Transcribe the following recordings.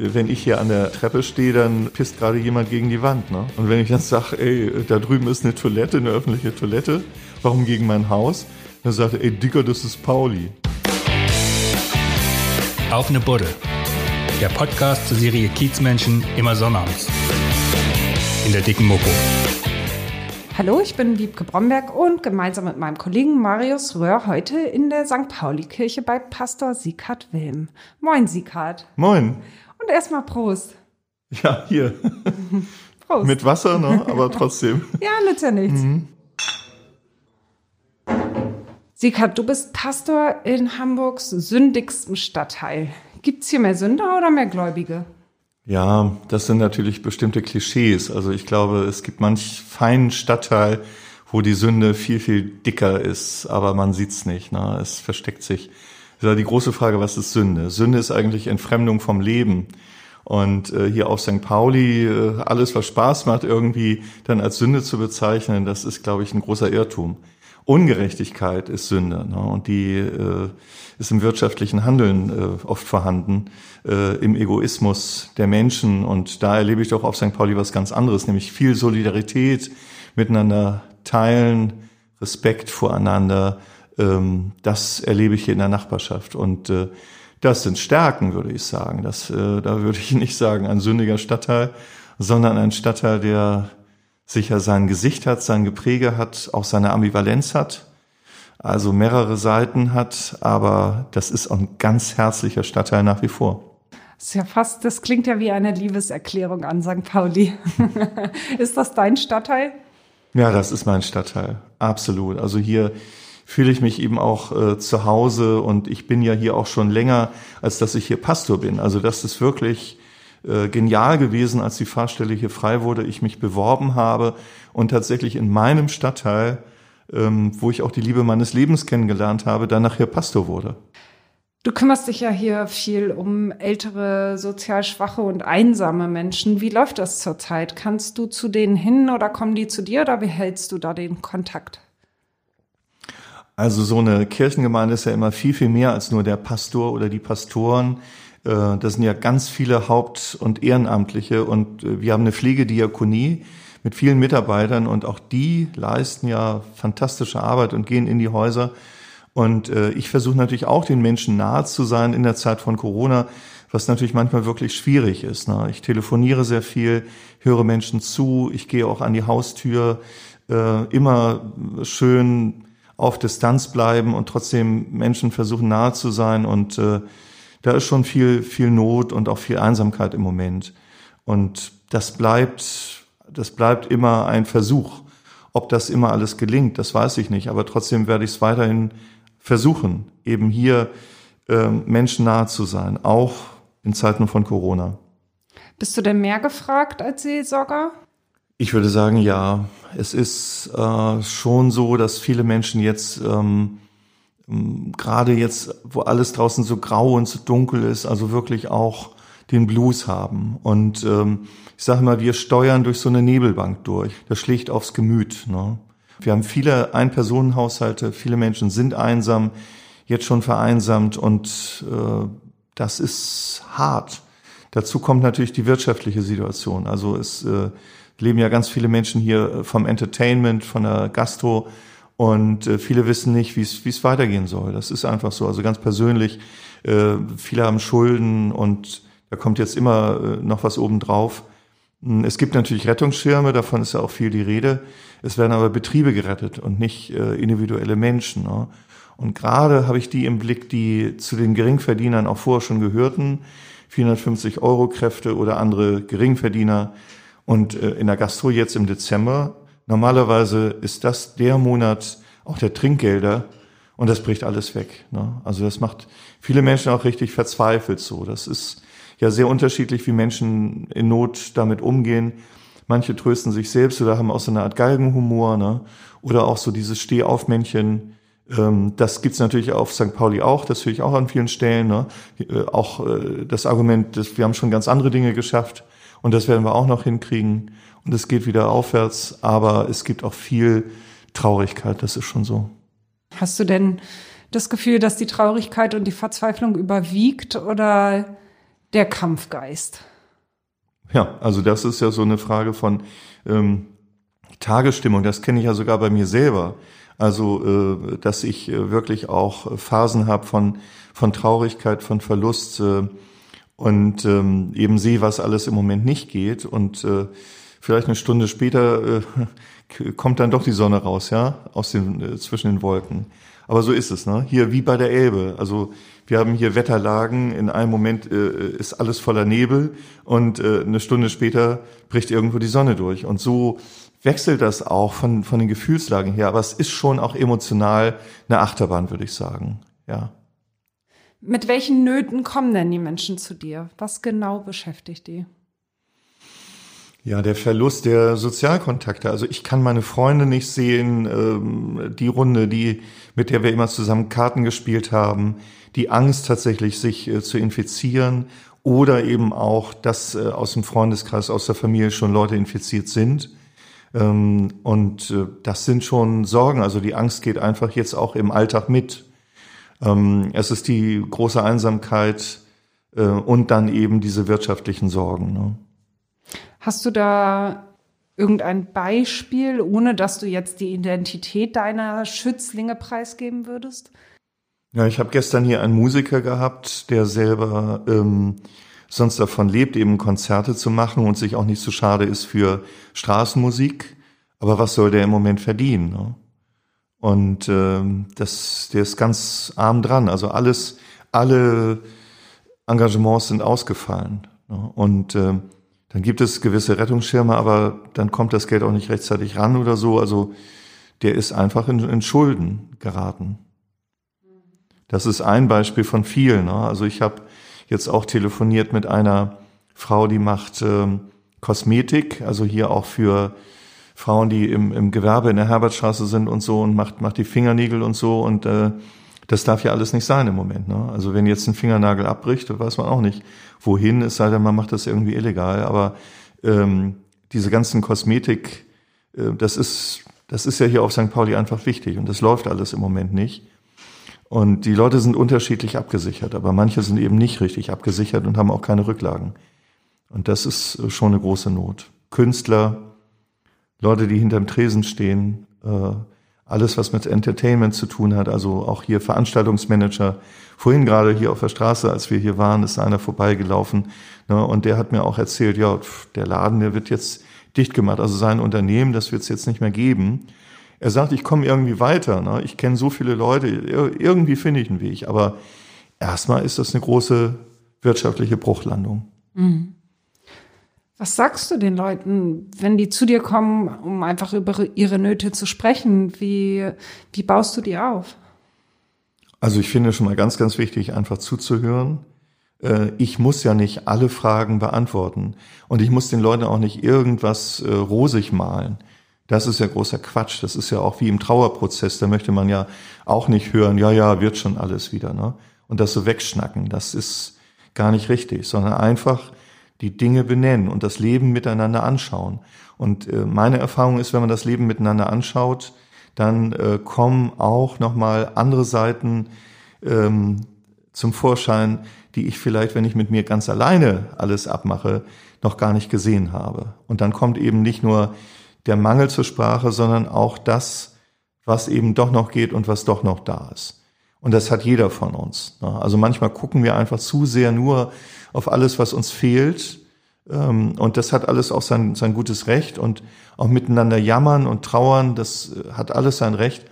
wenn ich hier an der Treppe stehe, dann pisst gerade jemand gegen die Wand. Ne? Und wenn ich dann sage, ey, da drüben ist eine Toilette, eine öffentliche Toilette, warum gegen mein Haus? Dann sagt er, ey, Dicker, das ist Pauli. Auf eine Buddel. Der Podcast zur Serie Kiezmenschen immer sonnabends. In der dicken Mopo. Hallo, ich bin Wiebke Bromberg und gemeinsam mit meinem Kollegen Marius Röhr heute in der St. Pauli-Kirche bei Pastor Sieghard Wilm. Moin, Sieghard. Moin. Und erstmal Prost. Ja, hier. Prost. Mit Wasser, ne? aber trotzdem. ja, nützt ja nichts. Mhm. Sieghard, du bist Pastor in Hamburgs sündigstem Stadtteil. Gibt's hier mehr Sünder oder mehr Gläubige? Ja, das sind natürlich bestimmte Klischees. Also ich glaube, es gibt manch feinen Stadtteil, wo die Sünde viel, viel dicker ist, aber man sieht's nicht. Ne? Es versteckt sich. Das ist die große Frage, was ist Sünde? Sünde ist eigentlich Entfremdung vom Leben. Und äh, hier auf St. Pauli, äh, alles, was Spaß macht, irgendwie dann als Sünde zu bezeichnen, das ist, glaube ich, ein großer Irrtum. Ungerechtigkeit ist Sünde ne? und die äh, ist im wirtschaftlichen Handeln äh, oft vorhanden, äh, im Egoismus der Menschen und da erlebe ich doch auf St. Pauli was ganz anderes, nämlich viel Solidarität, miteinander teilen, Respekt voreinander, ähm, das erlebe ich hier in der Nachbarschaft und äh, das sind Stärken, würde ich sagen. Das, äh, da würde ich nicht sagen ein sündiger Stadtteil, sondern ein Stadtteil, der sicher sein Gesicht hat, sein Gepräge hat, auch seine Ambivalenz hat, also mehrere Seiten hat, aber das ist auch ein ganz herzlicher Stadtteil nach wie vor. Das ist ja fast, das klingt ja wie eine Liebeserklärung an St. Pauli. ist das dein Stadtteil? Ja, das ist mein Stadtteil, absolut. Also hier fühle ich mich eben auch äh, zu Hause und ich bin ja hier auch schon länger, als dass ich hier Pastor bin. Also das ist wirklich äh, genial gewesen, als die Fahrstelle hier frei wurde, ich mich beworben habe und tatsächlich in meinem Stadtteil, ähm, wo ich auch die Liebe meines Lebens kennengelernt habe, dann nachher Pastor wurde. Du kümmerst dich ja hier viel um ältere, sozial schwache und einsame Menschen. Wie läuft das zurzeit? Kannst du zu denen hin oder kommen die zu dir oder wie hältst du da den Kontakt? Also so eine Kirchengemeinde ist ja immer viel, viel mehr als nur der Pastor oder die Pastoren. Äh, das sind ja ganz viele Haupt- und Ehrenamtliche und äh, wir haben eine Pflegediakonie mit vielen Mitarbeitern und auch die leisten ja fantastische Arbeit und gehen in die Häuser. Und äh, ich versuche natürlich auch den Menschen nahe zu sein in der Zeit von Corona, was natürlich manchmal wirklich schwierig ist. Ne? Ich telefoniere sehr viel, höre Menschen zu, ich gehe auch an die Haustür, immer schön auf Distanz bleiben und trotzdem Menschen versuchen nahe zu sein und da ist schon viel, viel Not und auch viel Einsamkeit im Moment. Und das bleibt, das bleibt immer ein Versuch. Ob das immer alles gelingt, das weiß ich nicht. Aber trotzdem werde ich es weiterhin versuchen, eben hier äh, Menschen nahe zu sein, auch in Zeiten von Corona. Bist du denn mehr gefragt als Seelsorger? Ich würde sagen, ja. Es ist äh, schon so, dass viele Menschen jetzt ähm, ähm, gerade jetzt, wo alles draußen so grau und so dunkel ist, also wirklich auch den Blues haben. Und ähm, ich sage mal, wir steuern durch so eine Nebelbank durch. Das schlägt aufs Gemüt. Ne? Wir haben viele Ein-Personen-Haushalte, viele Menschen sind einsam, jetzt schon vereinsamt und äh, das ist hart. Dazu kommt natürlich die wirtschaftliche Situation. Also es äh, leben ja ganz viele Menschen hier vom Entertainment, von der Gastro, und äh, viele wissen nicht, wie es weitergehen soll. Das ist einfach so. Also ganz persönlich, äh, viele haben Schulden und da kommt jetzt immer äh, noch was obendrauf. Hm, es gibt natürlich Rettungsschirme, davon ist ja auch viel die Rede. Es werden aber Betriebe gerettet und nicht äh, individuelle Menschen. Ne? Und gerade habe ich die im Blick, die zu den Geringverdienern auch vorher schon gehörten, 450 Euro Kräfte oder andere Geringverdiener. Und äh, in der Gastro jetzt im Dezember Normalerweise ist das der Monat auch der Trinkgelder und das bricht alles weg. Ne? Also das macht viele Menschen auch richtig verzweifelt so. Das ist ja sehr unterschiedlich, wie Menschen in Not damit umgehen. Manche trösten sich selbst oder haben auch so eine Art Galgenhumor, ne? Oder auch so dieses Stehaufmännchen. Ähm, das gibt's natürlich auf St. Pauli auch, das höre ich auch an vielen Stellen. Ne? Äh, auch äh, das Argument, dass wir haben schon ganz andere Dinge geschafft und das werden wir auch noch hinkriegen und es geht wieder aufwärts, aber es gibt auch viel Traurigkeit, das ist schon so. Hast du denn das Gefühl, dass die Traurigkeit und die Verzweiflung überwiegt oder der Kampfgeist? Ja, also das ist ja so eine Frage von ähm, Tagesstimmung. Das kenne ich ja sogar bei mir selber. Also, äh, dass ich äh, wirklich auch Phasen habe von, von Traurigkeit, von Verlust äh, und ähm, eben sehe, was alles im Moment nicht geht. Und äh, vielleicht eine Stunde später äh, kommt dann doch die Sonne raus, ja, aus den, äh, zwischen den Wolken. Aber so ist es, ne? Hier wie bei der Elbe. Also wir haben hier Wetterlagen, in einem Moment äh, ist alles voller Nebel und äh, eine Stunde später bricht irgendwo die Sonne durch. Und so wechselt das auch von, von den Gefühlslagen her, aber es ist schon auch emotional eine Achterbahn, würde ich sagen. Ja. Mit welchen Nöten kommen denn die Menschen zu dir? Was genau beschäftigt die? Ja, der Verlust der Sozialkontakte. Also ich kann meine Freunde nicht sehen, ähm, die Runde, die, mit der wir immer zusammen Karten gespielt haben, die Angst tatsächlich, sich äh, zu infizieren oder eben auch, dass äh, aus dem Freundeskreis, aus der Familie schon Leute infiziert sind. Ähm, und äh, das sind schon Sorgen. Also die Angst geht einfach jetzt auch im Alltag mit. Ähm, es ist die große Einsamkeit äh, und dann eben diese wirtschaftlichen Sorgen. Ne? Hast du da irgendein Beispiel, ohne dass du jetzt die Identität deiner Schützlinge preisgeben würdest? Ja, ich habe gestern hier einen Musiker gehabt, der selber ähm, sonst davon lebt, eben Konzerte zu machen und sich auch nicht so schade ist für Straßenmusik. Aber was soll der im Moment verdienen? Ne? Und ähm, das, der ist ganz arm dran. Also alles, alle Engagements sind ausgefallen. Ne? Und äh, dann gibt es gewisse Rettungsschirme, aber dann kommt das Geld auch nicht rechtzeitig ran oder so. Also der ist einfach in, in Schulden geraten. Das ist ein Beispiel von vielen. Ne? Also ich habe jetzt auch telefoniert mit einer Frau, die macht ähm, Kosmetik, also hier auch für Frauen, die im, im Gewerbe in der Herbertstraße sind und so und macht, macht die Fingernägel und so und äh, das darf ja alles nicht sein im Moment. Ne? Also wenn jetzt ein Fingernagel abbricht, weiß man auch nicht, wohin, es sei denn, man macht das irgendwie illegal. Aber ähm, diese ganzen Kosmetik, äh, das ist, das ist ja hier auf St. Pauli einfach wichtig und das läuft alles im Moment nicht. Und die Leute sind unterschiedlich abgesichert, aber manche sind eben nicht richtig abgesichert und haben auch keine Rücklagen. Und das ist schon eine große Not. Künstler, Leute, die hinterm Tresen stehen, äh, alles, was mit Entertainment zu tun hat, also auch hier Veranstaltungsmanager. Vorhin gerade hier auf der Straße, als wir hier waren, ist einer vorbeigelaufen ne, und der hat mir auch erzählt, ja, der Laden, der wird jetzt dicht gemacht, also sein Unternehmen, das wird es jetzt nicht mehr geben. Er sagt, ich komme irgendwie weiter. Ne? Ich kenne so viele Leute, irgendwie finde ich einen Weg. Aber erstmal ist das eine große wirtschaftliche Bruchlandung. Mhm. Was sagst du den Leuten, wenn die zu dir kommen, um einfach über ihre Nöte zu sprechen? Wie, wie baust du die auf? Also ich finde schon mal ganz, ganz wichtig, einfach zuzuhören. Äh, ich muss ja nicht alle Fragen beantworten und ich muss den Leuten auch nicht irgendwas äh, rosig malen. Das ist ja großer Quatsch. Das ist ja auch wie im Trauerprozess. Da möchte man ja auch nicht hören, ja, ja, wird schon alles wieder. Ne? Und das so wegschnacken, das ist gar nicht richtig, sondern einfach die Dinge benennen und das Leben miteinander anschauen. Und äh, meine Erfahrung ist, wenn man das Leben miteinander anschaut, dann äh, kommen auch nochmal andere Seiten ähm, zum Vorschein, die ich vielleicht, wenn ich mit mir ganz alleine alles abmache, noch gar nicht gesehen habe. Und dann kommt eben nicht nur der Mangel zur Sprache, sondern auch das, was eben doch noch geht und was doch noch da ist. Und das hat jeder von uns. Ne? Also manchmal gucken wir einfach zu sehr nur auf alles, was uns fehlt. Ähm, und das hat alles auch sein, sein gutes Recht und auch miteinander jammern und trauern, das äh, hat alles sein Recht.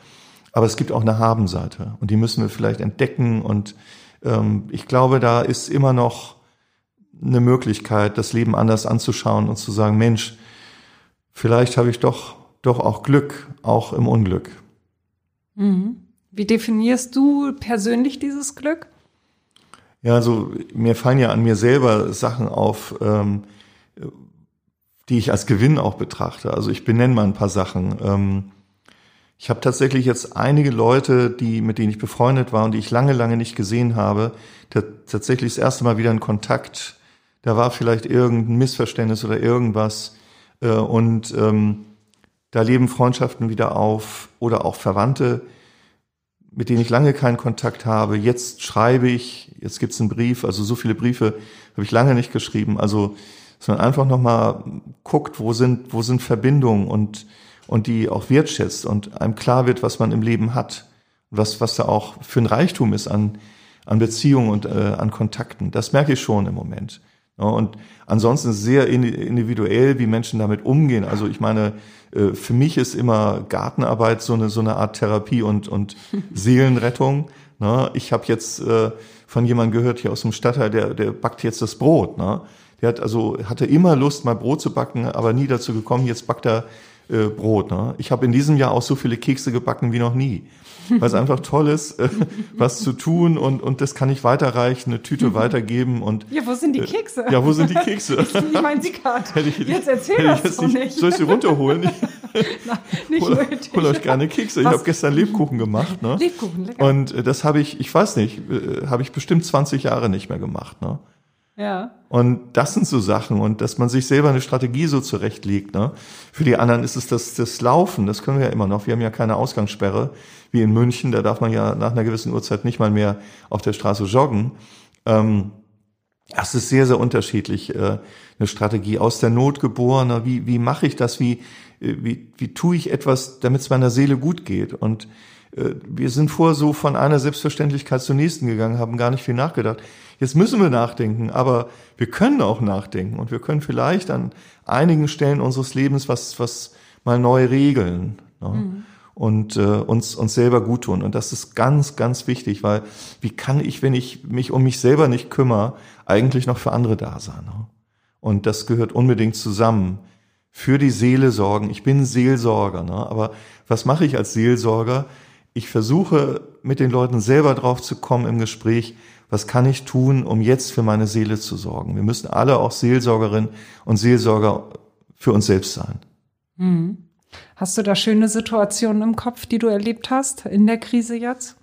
Aber es gibt auch eine Habenseite und die müssen wir vielleicht entdecken. Und ähm, ich glaube, da ist immer noch eine Möglichkeit, das Leben anders anzuschauen und zu sagen, Mensch, vielleicht habe ich doch, doch auch Glück, auch im Unglück. Mhm. Wie definierst du persönlich dieses Glück? Ja, also mir fallen ja an mir selber Sachen auf, ähm, die ich als Gewinn auch betrachte. Also ich benenne mal ein paar Sachen. Ähm, ich habe tatsächlich jetzt einige Leute, die mit denen ich befreundet war und die ich lange, lange nicht gesehen habe, tatsächlich das erste Mal wieder in Kontakt. Da war vielleicht irgendein Missverständnis oder irgendwas. Äh, und ähm, da leben Freundschaften wieder auf oder auch Verwandte, mit denen ich lange keinen Kontakt habe. Jetzt schreibe ich, jetzt gibt's einen Brief, also so viele Briefe habe ich lange nicht geschrieben. Also dass man einfach nochmal guckt, wo sind, wo sind Verbindungen und, und die auch wertschätzt und einem klar wird, was man im Leben hat, was, was da auch für ein Reichtum ist an, an Beziehungen und äh, an Kontakten. Das merke ich schon im Moment. Ja, und ansonsten sehr individuell, wie Menschen damit umgehen. Also ich meine, äh, für mich ist immer Gartenarbeit so eine, so eine Art Therapie und, und Seelenrettung. Ne? Ich habe jetzt äh, von jemandem gehört hier aus dem Stadtteil, der, der backt jetzt das Brot. Ne? Der hat also hatte immer Lust, mal Brot zu backen, aber nie dazu gekommen. Jetzt backt er äh, Brot. Ne? Ich habe in diesem Jahr auch so viele Kekse gebacken wie noch nie weil es einfach toll ist, äh, was zu tun und, und das kann ich weiterreichen, eine Tüte weitergeben und. Ja, wo sind die äh, Kekse? ja, wo sind die Kekse? ich, ich meine sie gerade. Jetzt erzähl das jetzt doch nicht. Soll ich sie runterholen? Nein, nicht hol, nötig. Hol euch gerne Kekse. Ich habe gestern Lebkuchen gemacht. Ne? Lebkuchen, lecker. Und äh, das habe ich, ich weiß nicht, äh, habe ich bestimmt 20 Jahre nicht mehr gemacht. Ne? Ja. Und das sind so Sachen und dass man sich selber eine Strategie so zurechtlegt. Ne? Für die anderen ist es das, das Laufen, das können wir ja immer noch. Wir haben ja keine Ausgangssperre wie in München, da darf man ja nach einer gewissen Uhrzeit nicht mal mehr auf der Straße joggen. Ähm, das ist sehr, sehr unterschiedlich, äh, eine Strategie aus der Not geboren. Wie, wie mache ich das? Wie, äh, wie, wie tue ich etwas, damit es meiner Seele gut geht? Und wir sind vorher so von einer Selbstverständlichkeit zur nächsten gegangen, haben gar nicht viel nachgedacht. Jetzt müssen wir nachdenken, aber wir können auch nachdenken und wir können vielleicht an einigen Stellen unseres Lebens was, was mal neu regeln. Ne? Mhm. Und äh, uns, uns selber gut tun. Und das ist ganz, ganz wichtig, weil wie kann ich, wenn ich mich um mich selber nicht kümmere, eigentlich noch für andere da sein? Ne? Und das gehört unbedingt zusammen. Für die Seele sorgen. Ich bin Seelsorger, ne? aber was mache ich als Seelsorger? Ich versuche mit den Leuten selber drauf zu kommen im Gespräch, was kann ich tun, um jetzt für meine Seele zu sorgen? Wir müssen alle auch Seelsorgerin und Seelsorger für uns selbst sein. Mhm. Hast du da schöne Situationen im Kopf, die du erlebt hast in der Krise jetzt?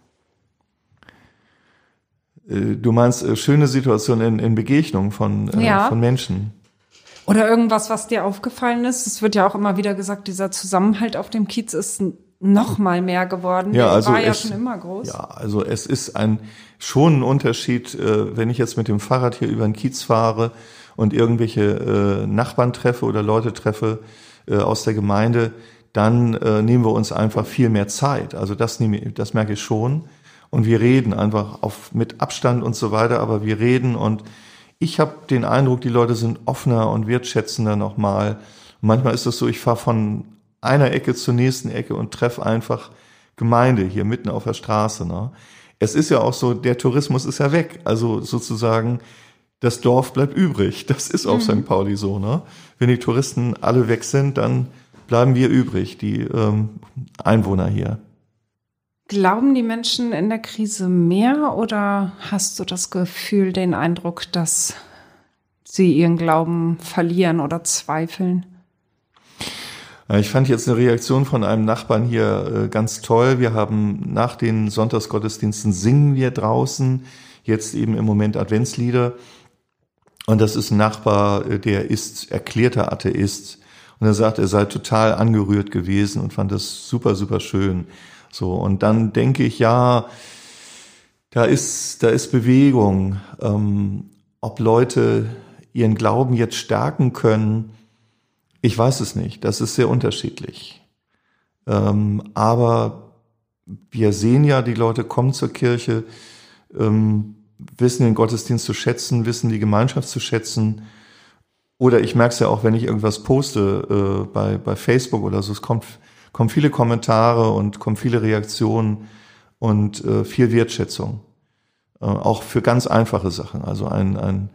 Äh, du meinst äh, schöne Situationen in, in Begegnungen von, äh, ja. von Menschen? Oder irgendwas, was dir aufgefallen ist? Es wird ja auch immer wieder gesagt, dieser Zusammenhalt auf dem Kiez ist noch mal mehr geworden. Ja, also war ja es, schon immer groß. Ja, also es ist ein schon ein Unterschied, äh, wenn ich jetzt mit dem Fahrrad hier über den Kiez fahre und irgendwelche äh, Nachbarn treffe oder Leute treffe äh, aus der Gemeinde, dann äh, nehmen wir uns einfach viel mehr Zeit. Also das nehme ich, das merke ich schon. Und wir reden einfach auf, mit Abstand und so weiter, aber wir reden und ich habe den Eindruck, die Leute sind offener und wertschätzender nochmal. Manchmal ist es so, ich fahre von einer Ecke zur nächsten Ecke und treffe einfach Gemeinde hier mitten auf der Straße. Ne? Es ist ja auch so, der Tourismus ist ja weg. Also sozusagen, das Dorf bleibt übrig. Das ist auf mhm. St. Pauli so. Ne? Wenn die Touristen alle weg sind, dann bleiben wir übrig, die ähm, Einwohner hier. Glauben die Menschen in der Krise mehr oder hast du das Gefühl, den Eindruck, dass sie ihren Glauben verlieren oder zweifeln? Äh, ich fand jetzt eine Reaktion von einem Nachbarn hier äh, ganz toll. Wir haben nach den Sonntagsgottesdiensten singen wir draußen, jetzt eben im Moment Adventslieder. Und das ist ein Nachbar, äh, der ist erklärter Atheist. Und er sagt, er sei total angerührt gewesen und fand das super, super schön. So. Und dann denke ich, ja, da ist, da ist Bewegung. Ähm, ob Leute ihren Glauben jetzt stärken können, ich weiß es nicht. Das ist sehr unterschiedlich. Ähm, aber wir sehen ja, die Leute kommen zur Kirche, ähm, wissen den Gottesdienst zu schätzen, wissen die Gemeinschaft zu schätzen. Oder ich merke es ja auch, wenn ich irgendwas poste äh, bei, bei Facebook oder so, es kommt, kommen viele Kommentare und kommen viele Reaktionen und äh, viel Wertschätzung. Äh, auch für ganz einfache Sachen. Also ein, ein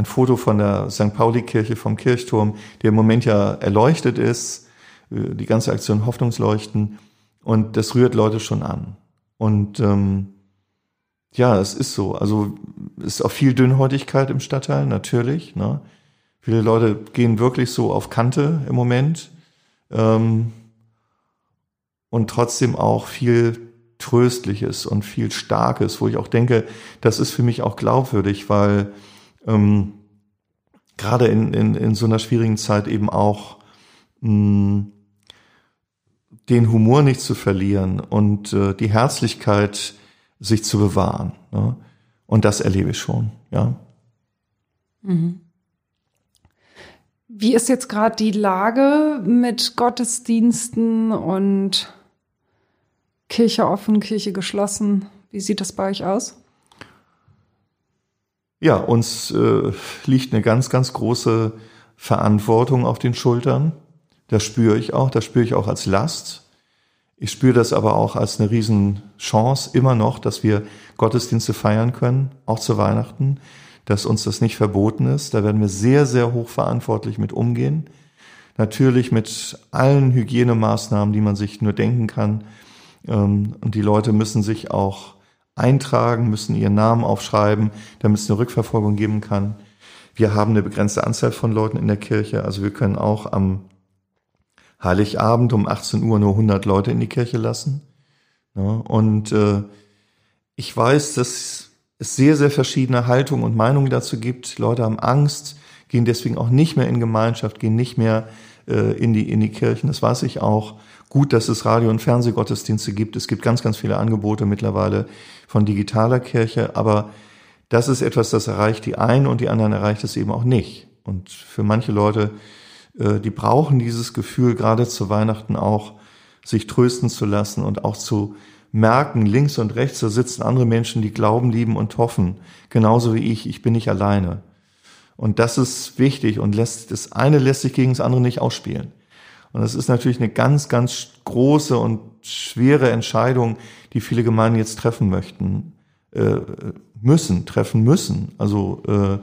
ein Foto von der St. Pauli-Kirche vom Kirchturm, der im Moment ja erleuchtet ist, äh, die ganze Aktion Hoffnungsleuchten. Und das rührt Leute schon an. Und ähm, ja, es ist so. Also es ist auch viel Dünnhäutigkeit im Stadtteil, natürlich. Ne? Viele Leute gehen wirklich so auf Kante im Moment. Ähm, und trotzdem auch viel Tröstliches und viel Starkes, wo ich auch denke, das ist für mich auch glaubwürdig, weil ähm, gerade in, in, in so einer schwierigen Zeit eben auch mh, hm, den Humor nicht zu verlieren und äh, die Herzlichkeit sich zu bewahren. Ne? Und das erlebe ich schon, ja. Mhm. Wie ist jetzt gerade die Lage mit Gottesdiensten und Kirche offen, Kirche geschlossen? Wie sieht das bei euch aus? Ja, uns äh, liegt eine ganz, ganz große Verantwortung auf den Schultern. Das spüre ich auch, das spüre ich auch als Last. Ich spüre das aber auch als eine Riesenchance immer noch, dass wir Gottesdienste feiern können, auch zu Weihnachten, dass uns das nicht verboten ist. Da werden wir sehr, sehr hochverantwortlich mit umgehen. Natürlich mit allen Hygienemaßnahmen, die man sich nur denken kann. Ähm, und die Leute müssen sich auch eintragen, müssen ihren Namen aufschreiben, damit es eine Rückverfolgung geben kann. Wir haben eine begrenzte Anzahl von Leuten in der Kirche, also wir können auch am Heiligabend um 18 Uhr nur 100 Leute in die Kirche lassen. und äh, ich weiß, dass es sehr, sehr verschiedene Haltungen und Meinungen dazu gibt. Leute haben Angst, gehen deswegen auch nicht mehr in Gemeinschaft, gehen nicht mehr äh, in, die, in die Kirchen. Das weiß ich auch. Gut, dass es Radio- und Fernsehgottesdienste gibt. Es gibt ganz, ganz viele Angebote mittlerweile von digitaler Kirche, aber das ist etwas, das erreicht die einen und die anderen erreicht es eben auch nicht. Und für manche Leute, äh, die brauchen dieses Gefühl, gerade zu Weihnachten auch, sich trösten zu lassen und auch zu merken, links und rechts, da sitzen andere Menschen, die glauben, lieben und hoffen. Genauso wie ich. Ich bin nicht alleine. Und das ist wichtig und lässt, das eine lässt sich gegen das andere nicht ausspielen. Und das ist natürlich eine ganz, ganz große und schwere Entscheidung, die viele Gemeinden jetzt treffen möchten, äh, müssen, treffen müssen. Also äh,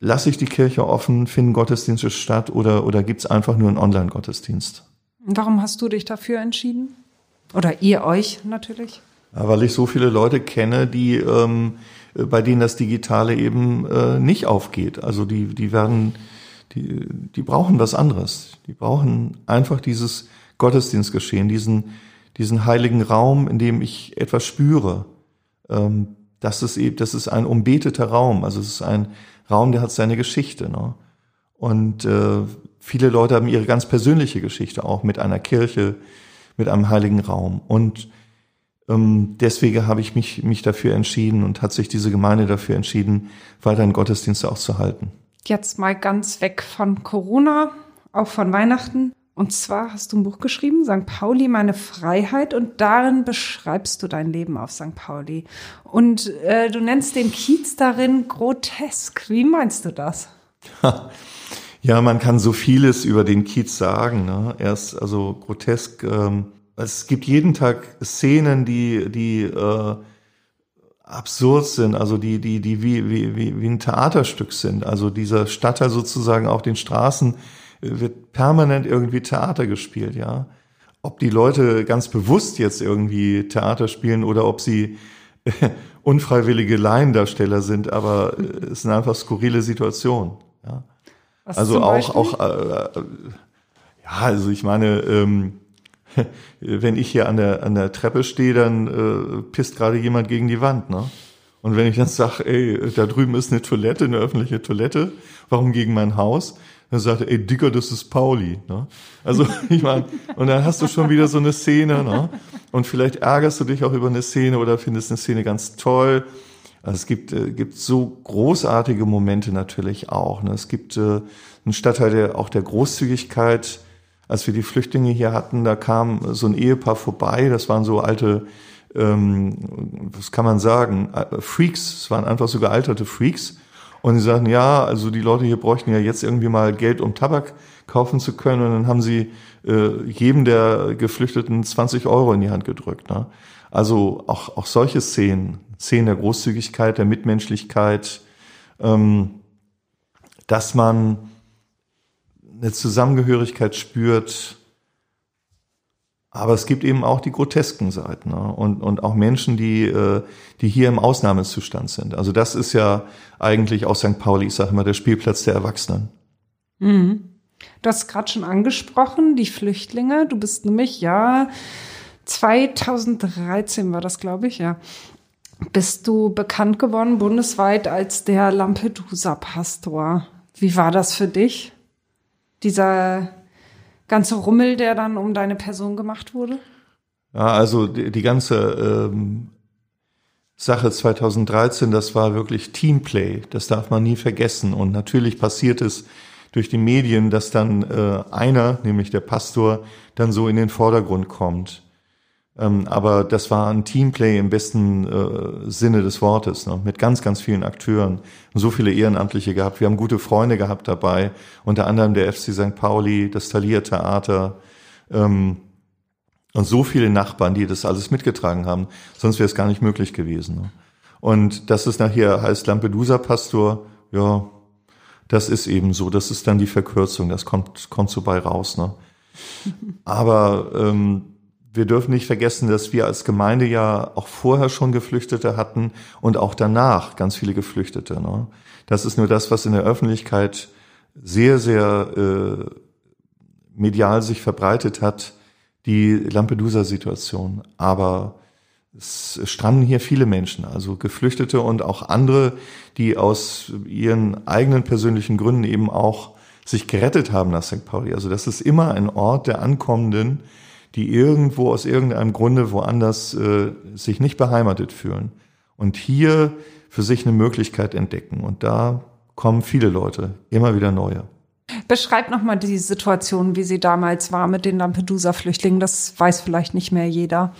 lasse ich die Kirche offen, finden Gottesdienste statt oder, oder gibt es einfach nur einen Online-Gottesdienst? Warum hast du dich dafür entschieden? Oder ihr euch natürlich? Ja, weil ich so viele Leute kenne, die ähm, bei denen das Digitale eben äh, nicht aufgeht. Also die, die werden die, die brauchen was anderes. Die brauchen einfach dieses Gottesdienstgeschehen, diesen, diesen heiligen Raum, in dem ich etwas spüre. Ähm, das ist eben, das ist ein umbeteter Raum. Also es ist ein Raum, der hat seine Geschichte. Ne? Und äh, viele Leute haben ihre ganz persönliche Geschichte auch mit einer Kirche, mit einem heiligen Raum. Und ähm, deswegen habe ich mich, mich dafür entschieden und hat sich diese Gemeinde dafür entschieden, weiterhin Gottesdienste auch zu halten jetzt mal ganz weg von Corona, auch von Weihnachten. Und zwar hast du ein Buch geschrieben, St. Pauli, meine Freiheit, und darin beschreibst du dein Leben auf St. Pauli. Und äh, du nennst den Kiez darin grotesk. Wie meinst du das? Ja, man kann so vieles über den Kiez sagen. Ne? Er ist also grotesk. Ähm, es gibt jeden Tag Szenen, die, die äh, absurd sind, also die, die, die wie, wie, wie, wie ein Theaterstück sind. Also dieser Stadtteil sozusagen auf den Straßen äh, wird permanent irgendwie Theater gespielt, ja. Ob die Leute ganz bewusst jetzt irgendwie Theater spielen oder ob sie äh, unfreiwillige Laiendarsteller sind, aber äh, es sind einfach skurrile Situationen, ja. Was also auch, auch, äh, ja, also ich meine, ähm, wenn ich hier an der, an der Treppe stehe, dann äh, pisst gerade jemand gegen die Wand, ne? Und wenn ich dann sage, ey, da drüben ist eine Toilette, eine öffentliche Toilette, warum gegen mein Haus? Dann sagt er, ey, Dicker, das ist Pauli. Ne? Also ich meine, und dann hast du schon wieder so eine Szene, ne? Und vielleicht ärgerst du dich auch über eine Szene oder findest eine Szene ganz toll. Also es gibt, äh, gibt so großartige Momente natürlich auch. Ne? Es gibt äh, einen Stadtteil der auch der Großzügigkeit, als wir die Flüchtlinge hier hatten, da kam so ein Ehepaar vorbei, das waren so alte, ähm, was kann man sagen, äh, Freaks, es waren einfach so gealterte Freaks. Und sie sagten, ja, also die Leute hier bräuchten ja jetzt irgendwie mal Geld, um Tabak kaufen zu können. Und dann haben sie äh, jedem der Geflüchteten 20 Euro in die Hand gedrückt. Ne? Also auch, auch solche Szenen, Szenen der Großzügigkeit, der Mitmenschlichkeit, ähm, dass man eine Zusammengehörigkeit spürt. Aber es gibt eben auch die grotesken Seiten ne? und, und auch Menschen, die, äh, die hier im Ausnahmezustand sind. Also das ist ja eigentlich auch St. Pauli, ich sage immer, der Spielplatz der Erwachsenen. Mhm. Du hast gerade schon angesprochen, die Flüchtlinge. Du bist nämlich, ja, 2013 war das, glaube ich, ja, bist du bekannt geworden bundesweit als der Lampedusa-Pastor. Wie war das für dich? Dieser ganze Rummel, der dann um deine Person gemacht wurde? Ja, also die, die ganze ähm, Sache 2013, das war wirklich Teamplay. Das darf man nie vergessen. Und natürlich passiert es durch die Medien, dass dann äh, einer, nämlich der Pastor, dann so in den Vordergrund kommt. Ähm, aber das war ein Teamplay im besten äh, Sinne des Wortes, ne? mit ganz, ganz vielen Akteuren so viele Ehrenamtliche gehabt. Wir haben gute Freunde gehabt dabei, unter anderem der FC St. Pauli, das Thalia Theater ähm, und so viele Nachbarn, die das alles mitgetragen haben. Sonst wäre es gar nicht möglich gewesen. Ne? Und dass es nachher heißt Lampedusa-Pastor, ja, das ist eben so. Das ist dann die Verkürzung. Das kommt, kommt so bei raus. Ne? Aber ähm, wir dürfen nicht vergessen, dass wir als Gemeinde ja auch vorher schon Geflüchtete hatten und auch danach ganz viele Geflüchtete. Ne? Das ist nur das, was in der Öffentlichkeit sehr, sehr äh, medial sich verbreitet hat, die Lampedusa-Situation. Aber es stranden hier viele Menschen, also Geflüchtete und auch andere, die aus ihren eigenen persönlichen Gründen eben auch sich gerettet haben nach St. Pauli. Also das ist immer ein Ort der Ankommenden, die irgendwo aus irgendeinem Grunde woanders äh, sich nicht beheimatet fühlen und hier für sich eine Möglichkeit entdecken. Und da kommen viele Leute, immer wieder neue. Beschreib nochmal die Situation, wie sie damals war mit den Lampedusa-Flüchtlingen. Das weiß vielleicht nicht mehr jeder.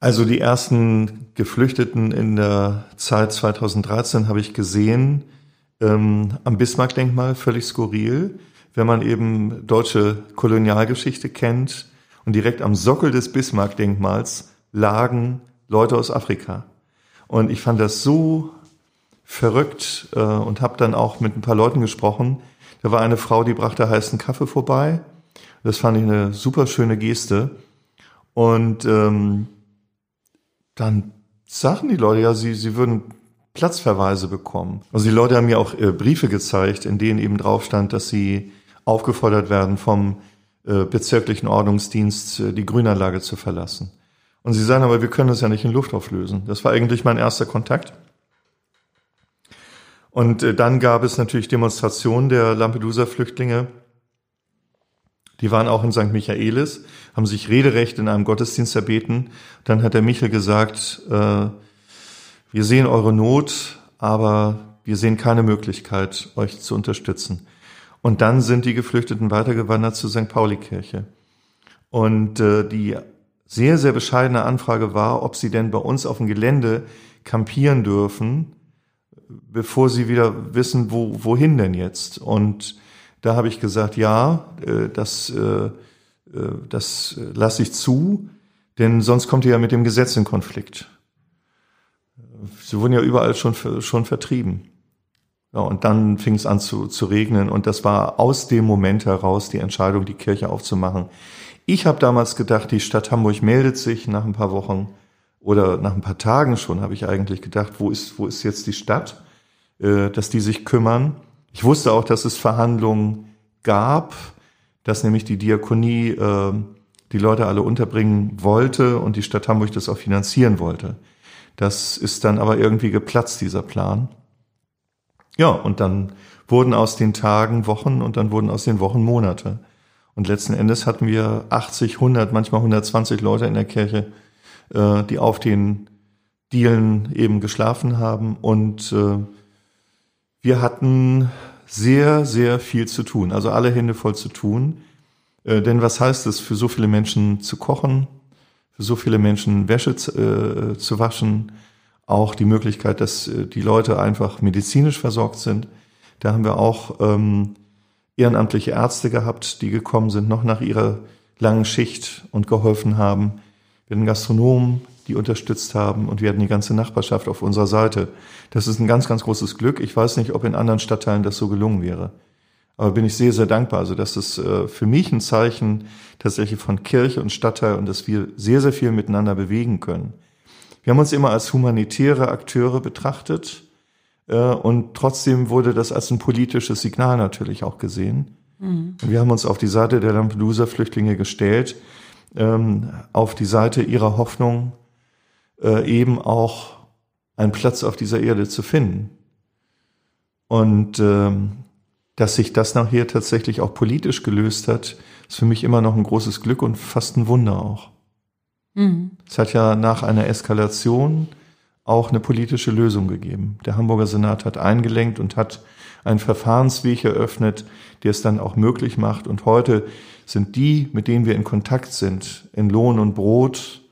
Also die ersten Geflüchteten in der Zeit 2013 habe ich gesehen ähm, am Bismarck-Denkmal, völlig skurril wenn man eben deutsche Kolonialgeschichte kennt. Und direkt am Sockel des Bismarck-Denkmals lagen Leute aus Afrika. Und ich fand das so verrückt äh, und habe dann auch mit ein paar Leuten gesprochen. Da war eine Frau, die brachte heißen Kaffee vorbei. Das fand ich eine super schöne Geste. Und ähm, dann sagten die Leute, ja, sie, sie würden Platzverweise bekommen. Also die Leute haben mir auch äh, Briefe gezeigt, in denen eben drauf stand, dass sie aufgefordert werden, vom äh, bezirklichen Ordnungsdienst äh, die Grünanlage zu verlassen. Und sie sagen aber, wir können das ja nicht in Luft auflösen. Das war eigentlich mein erster Kontakt. Und äh, dann gab es natürlich Demonstrationen der Lampedusa-Flüchtlinge. Die waren auch in St. Michaelis, haben sich Rederecht in einem Gottesdienst erbeten. Dann hat der Michel gesagt, äh, wir sehen eure Not, aber wir sehen keine Möglichkeit, euch zu unterstützen. Und dann sind die Geflüchteten weitergewandert zur St. Pauli-Kirche. Und äh, die sehr, sehr bescheidene Anfrage war, ob sie denn bei uns auf dem Gelände campieren dürfen, bevor sie wieder wissen, wo, wohin denn jetzt. Und da habe ich gesagt, ja, äh, das, äh, äh das lasse ich zu, denn sonst kommt ihr ja mit dem Gesetz in Konflikt. Sie wurden ja überall schon, schon vertrieben. Ja, und dann fing es an zu, zu regnen und das war aus dem Moment heraus die Entscheidung, die Kirche aufzumachen. Ich habe damals gedacht, die Stadt Hamburg meldet sich nach ein paar Wochen oder nach ein paar Tagen schon, habe ich eigentlich gedacht, wo ist, wo ist jetzt die Stadt, äh, dass die sich kümmern. Ich wusste auch, dass es Verhandlungen gab, dass nämlich die Diakonie äh, die Leute alle unterbringen wollte und die Stadt Hamburg das auch finanzieren wollte. Das ist dann aber irgendwie geplatzt, dieser Plan. Ja, und dann wurden aus den Tagen Wochen und dann wurden aus den Wochen Monate. Und letzten Endes hatten wir 80, 100, manchmal 120 Leute in der Kirche, äh, die auf den Dielen eben geschlafen haben. Und äh, wir hatten sehr, sehr viel zu tun, also alle Hände voll zu tun. Äh, denn was heißt es, für so viele Menschen zu kochen, für so viele Menschen Wäsche äh, zu waschen, auch die Möglichkeit, dass äh, die Leute einfach medizinisch versorgt sind. Da haben wir auch ähm, ehrenamtliche Ärzte gehabt, die gekommen sind, noch nach ihrer langen Schicht und geholfen haben. Wir hatten Gastronomen, die unterstützt haben und wir hatten die ganze Nachbarschaft auf unserer Seite. Das ist ein ganz, ganz großes Glück. Ich weiß nicht, ob in anderen Stadtteilen das so gelungen wäre. Aber bin ich sehr, sehr dankbar. Also das ist äh, für mich ein Zeichen tatsächlich von Kirche und Stadtteil und dass wir sehr, sehr viel miteinander bewegen können. Wir haben uns immer als humanitäre Akteure betrachtet äh, und trotzdem wurde das als ein politisches Signal natürlich auch gesehen. Mhm. Wir haben uns auf die Seite der Lampedusa-Flüchtlinge gestellt, ähm, auf die Seite ihrer Hoffnung, äh, eben auch einen Platz auf dieser Erde zu finden. Und ähm, dass sich das nachher tatsächlich auch politisch gelöst hat, ist für mich immer noch ein großes Glück und fast ein Wunder auch. Mhm. Es hat ja nach einer Eskalation auch eine politische Lösung gegeben. Der Hamburger Senat hat eingelenkt und hat einen Verfahrensweg eröffnet, der es dann auch möglich macht. Und heute sind die, mit denen wir in Kontakt sind, in Lohn und Brot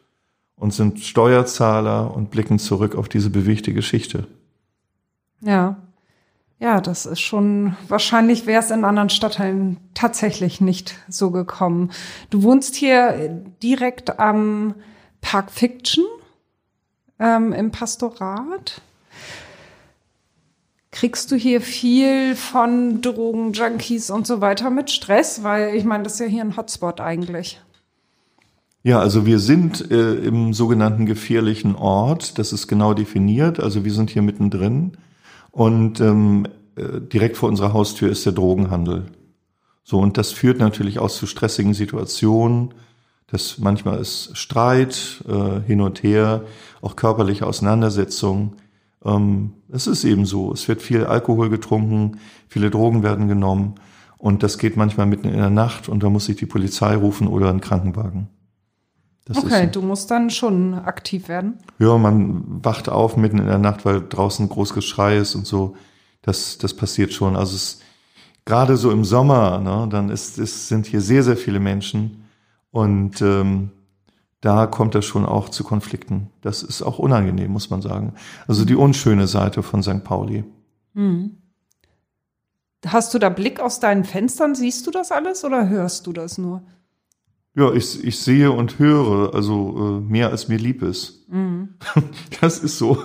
und sind Steuerzahler und blicken zurück auf diese bewegte Geschichte. Ja. Ja, das ist schon, wahrscheinlich wäre es in anderen Stadtteilen tatsächlich nicht so gekommen. Du wohnst hier direkt am Park Fiction ähm, im Pastorat. Kriegst du hier viel von Drogen, Junkies und so weiter mit Stress? Weil ich meine, das ist ja hier ein Hotspot eigentlich. Ja, also wir sind äh, im sogenannten gefährlichen Ort. Das ist genau definiert. Also wir sind hier mittendrin. Und ähm, äh, direkt vor unserer Haustür ist der Drogenhandel. So, und das führt natürlich auch zu stressigen Situationen. Das manchmal ist Streit, äh, hin und her, auch körperliche Auseinandersetzungen. Ähm, es ist eben so. Es wird viel Alkohol getrunken, viele Drogen werden genommen. Und das geht manchmal mitten in der Nacht und da muss sich die Polizei rufen oder ein Krankenwagen. Das okay, so. du musst dann schon aktiv werden. Ja, man wacht auf mitten in der Nacht, weil draußen groß Geschrei ist und so. Das, das passiert schon. Also es, gerade so im Sommer, ne, dann ist, ist, sind hier sehr, sehr viele Menschen und ähm, da kommt es schon auch zu Konflikten. Das ist auch unangenehm, muss man sagen. Also die unschöne Seite von St. Pauli. Hm. Hast du da Blick aus deinen Fenstern? Siehst du das alles oder hörst du das nur? Ja, ich, ich sehe und höre, also äh, mehr als mir lieb ist. Mhm. Das ist so.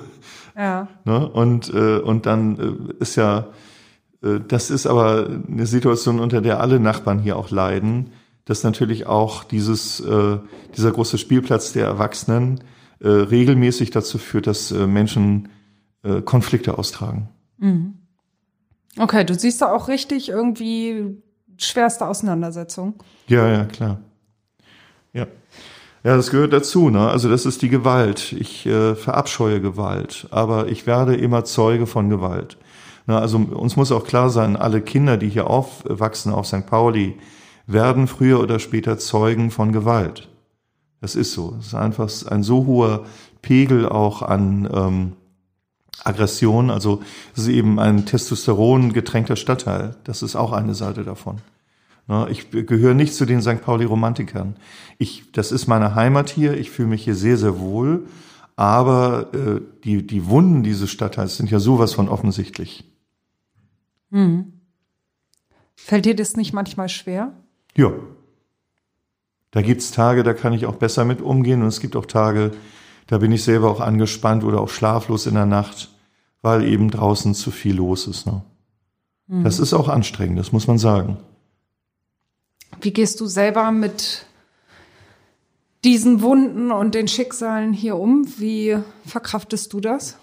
Ja. Ne? Und, äh, und dann äh, ist ja, äh, das ist aber eine Situation, unter der alle Nachbarn hier auch leiden, dass natürlich auch dieses, äh, dieser große Spielplatz der Erwachsenen äh, regelmäßig dazu führt, dass äh, Menschen äh, Konflikte austragen. Mhm. Okay, du siehst da auch richtig irgendwie schwerste Auseinandersetzung. Ja, ja, klar. Ja. Ja, das gehört dazu, ne? Also das ist die Gewalt. Ich äh, verabscheue Gewalt, aber ich werde immer Zeuge von Gewalt. Na, also uns muss auch klar sein, alle Kinder, die hier aufwachsen auf St. Pauli, werden früher oder später Zeugen von Gewalt. Das ist so. Es ist einfach ein so hoher Pegel auch an ähm, Aggression. Also es ist eben ein Testosteron getränkter Stadtteil. Das ist auch eine Seite davon. Ne, ich gehöre nicht zu den St. Pauli-Romantikern. Ich, das ist meine Heimat hier. Ich fühle mich hier sehr, sehr wohl. Aber äh, die, die Wunden dieses Stadtteils sind ja sowas von offensichtlich. Hm. Fällt dir das nicht manchmal schwer? Ja. Da gibt's Tage, da kann ich auch besser mit umgehen. Und es gibt auch Tage, da bin ich selber auch angespannt oder auch schlaflos in der Nacht, weil eben draußen zu viel los ist. Ne? Mhm. Das ist auch anstrengend, das muss man sagen. Wie gehst du selber mit diesen Wunden und den Schicksalen hier um? Wie verkraftest du das?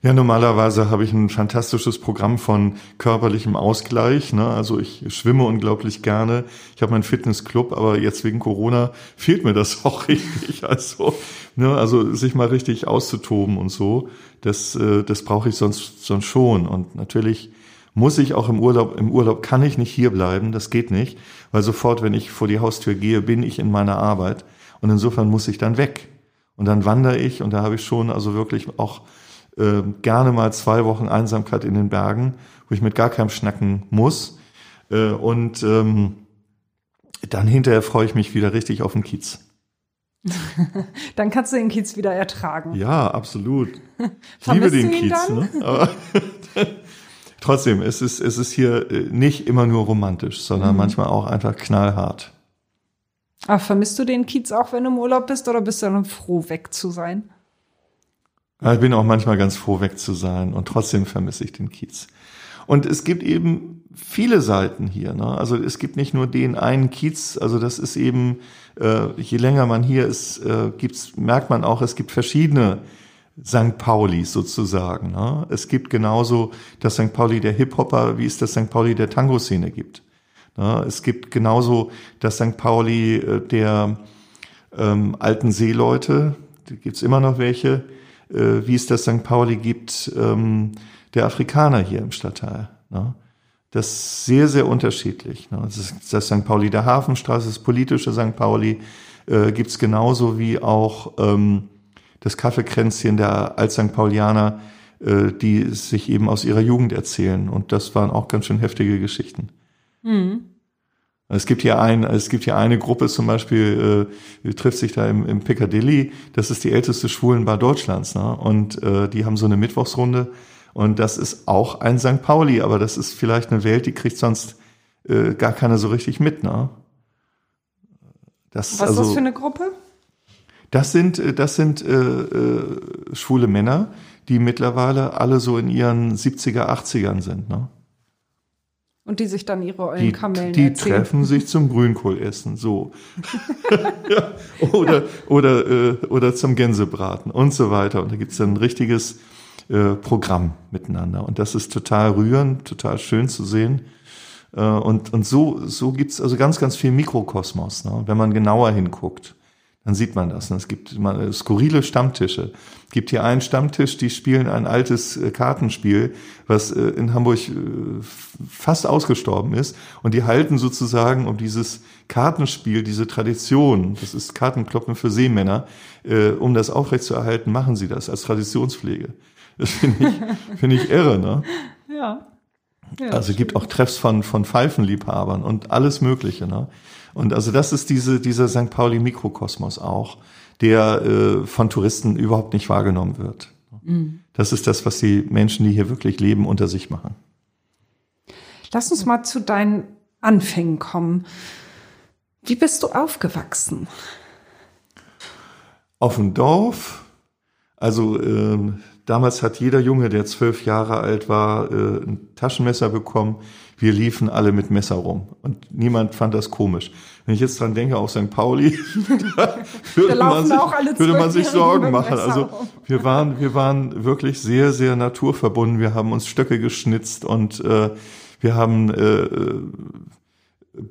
Ja, normalerweise habe ich ein fantastisches Programm von körperlichem Ausgleich. Ne? Also ich schwimme unglaublich gerne. Ich habe meinen Fitnessclub, aber jetzt wegen Corona fehlt mir das auch richtig. Also, ne? also sich mal richtig auszutoben und so, das, äh, das brauche ich sonst, sonst schon. Und natürlich muss ich auch im Urlaub, im Urlaub kann ich nicht hier bleiben, das geht nicht, weil sofort, wenn ich vor die Haustür gehe, bin ich in meiner Arbeit und insofern muss ich dann weg. Und dann wandere ich und da habe ich schon also wirklich auch äh, gerne mal zwei Wochen Einsamkeit in den Bergen, wo ich mit gar keinem schnacken muss. Äh, und ähm, dann hinterher freue ich mich wieder richtig auf den Kiez. dann kannst du den Kiez wieder ertragen. Ja, absolut. Ich liebe den Kiez. Ne? Aber trotzdem, es ist, es ist hier äh, nicht immer nur romantisch, sondern mhm. manchmal auch einfach knallhart. Aber vermisst du den Kiez auch, wenn du im Urlaub bist, oder bist du dann froh, weg zu sein? Ich bin auch manchmal ganz froh, weg zu sein und trotzdem vermisse ich den Kiez. Und es gibt eben viele Seiten hier. Ne? Also es gibt nicht nur den einen Kiez, also das ist eben, äh, je länger man hier ist, äh, gibt's, merkt man auch, es gibt verschiedene St. Paulis sozusagen. Ne? Es gibt genauso das St. Pauli der Hip-Hopper, wie es das St. Pauli der Tango-Szene gibt. Ne? Es gibt genauso das St. Pauli äh, der ähm, alten Seeleute, da gibt's immer noch welche. äh, wie es das St. Pauli gibt, ähm, der Afrikaner hier im Stadtteil. Ne? Das ist sehr, sehr unterschiedlich. Ne? Das, ist das St. Pauli der Hafenstraße, das politische St. Pauli äh, gibt es genauso wie auch ähm, das Kaffeekränzchen der Alt-St. Paulianer, äh, die sich eben aus ihrer Jugend erzählen. Und das waren auch ganz schön heftige Geschichten. Mhm. Es gibt hier ein, es gibt hier eine Gruppe zum Beispiel, äh, trifft sich da im, im Piccadilly. Das ist die älteste Schwulenbar Deutschlands, ne? Und äh, die haben so eine Mittwochsrunde. Und das ist auch ein St. Pauli, aber das ist vielleicht eine Welt, die kriegt sonst äh, gar keiner so richtig mit, ne? Das, Was also, ist das für eine Gruppe? Das sind, äh, das sind äh, äh, schwule Männer, die mittlerweile alle so in ihren 70er, 80ern sind, ne? Und die sich dann ihre ollen Kamellen Die, die treffen sich zum Grünkohlessen, so. ja, oder, oder, äh, oder zum Gänsebraten und so weiter. Und da gibt's dann ein richtiges äh, Programm miteinander. Und das ist total rührend, total schön zu sehen. Äh, und, und so, so gibt's also ganz, ganz viel Mikrokosmos, ne? wenn man genauer hinguckt dann sieht man das. Es gibt mal skurrile Stammtische. Es gibt hier einen Stammtisch, die spielen ein altes äh, Kartenspiel, was äh, in Hamburg äh, fast ausgestorben ist. Und die halten sozusagen um dieses Kartenspiel, diese Tradition, das ist Kartenkloppen für Seemänner, um das aufrechtzuerhalten, machen sie das als Traditionspflege. Das finde ich, finde ich irre, ne? Ja. ja also es gibt auch Treffs von, von Pfeifenliebhabern und alles Mögliche, ne? Und also das ist diese, dieser St. Pauli Mikrokosmos auch, der äh, von Touristen überhaupt nicht wahrgenommen wird. Mhm. Das ist das, was die Menschen, die hier wirklich leben, unter sich machen. Lass uns mal zu deinen Anfängen kommen. Wie bist du aufgewachsen? Auf dem Dorf. Also äh, damals hat jeder Junge, der zwölf Jahre alt war, äh, ein Taschenmesser bekommen wir liefen alle mit Messer rum und niemand fand das komisch. Wenn ich jetzt dran denke, auf St. Pauli, würde, man sich, würde man sich Sorgen machen. Also wir waren, wir waren wirklich sehr, sehr naturverbunden. Wir haben uns Stöcke geschnitzt und äh, wir haben äh,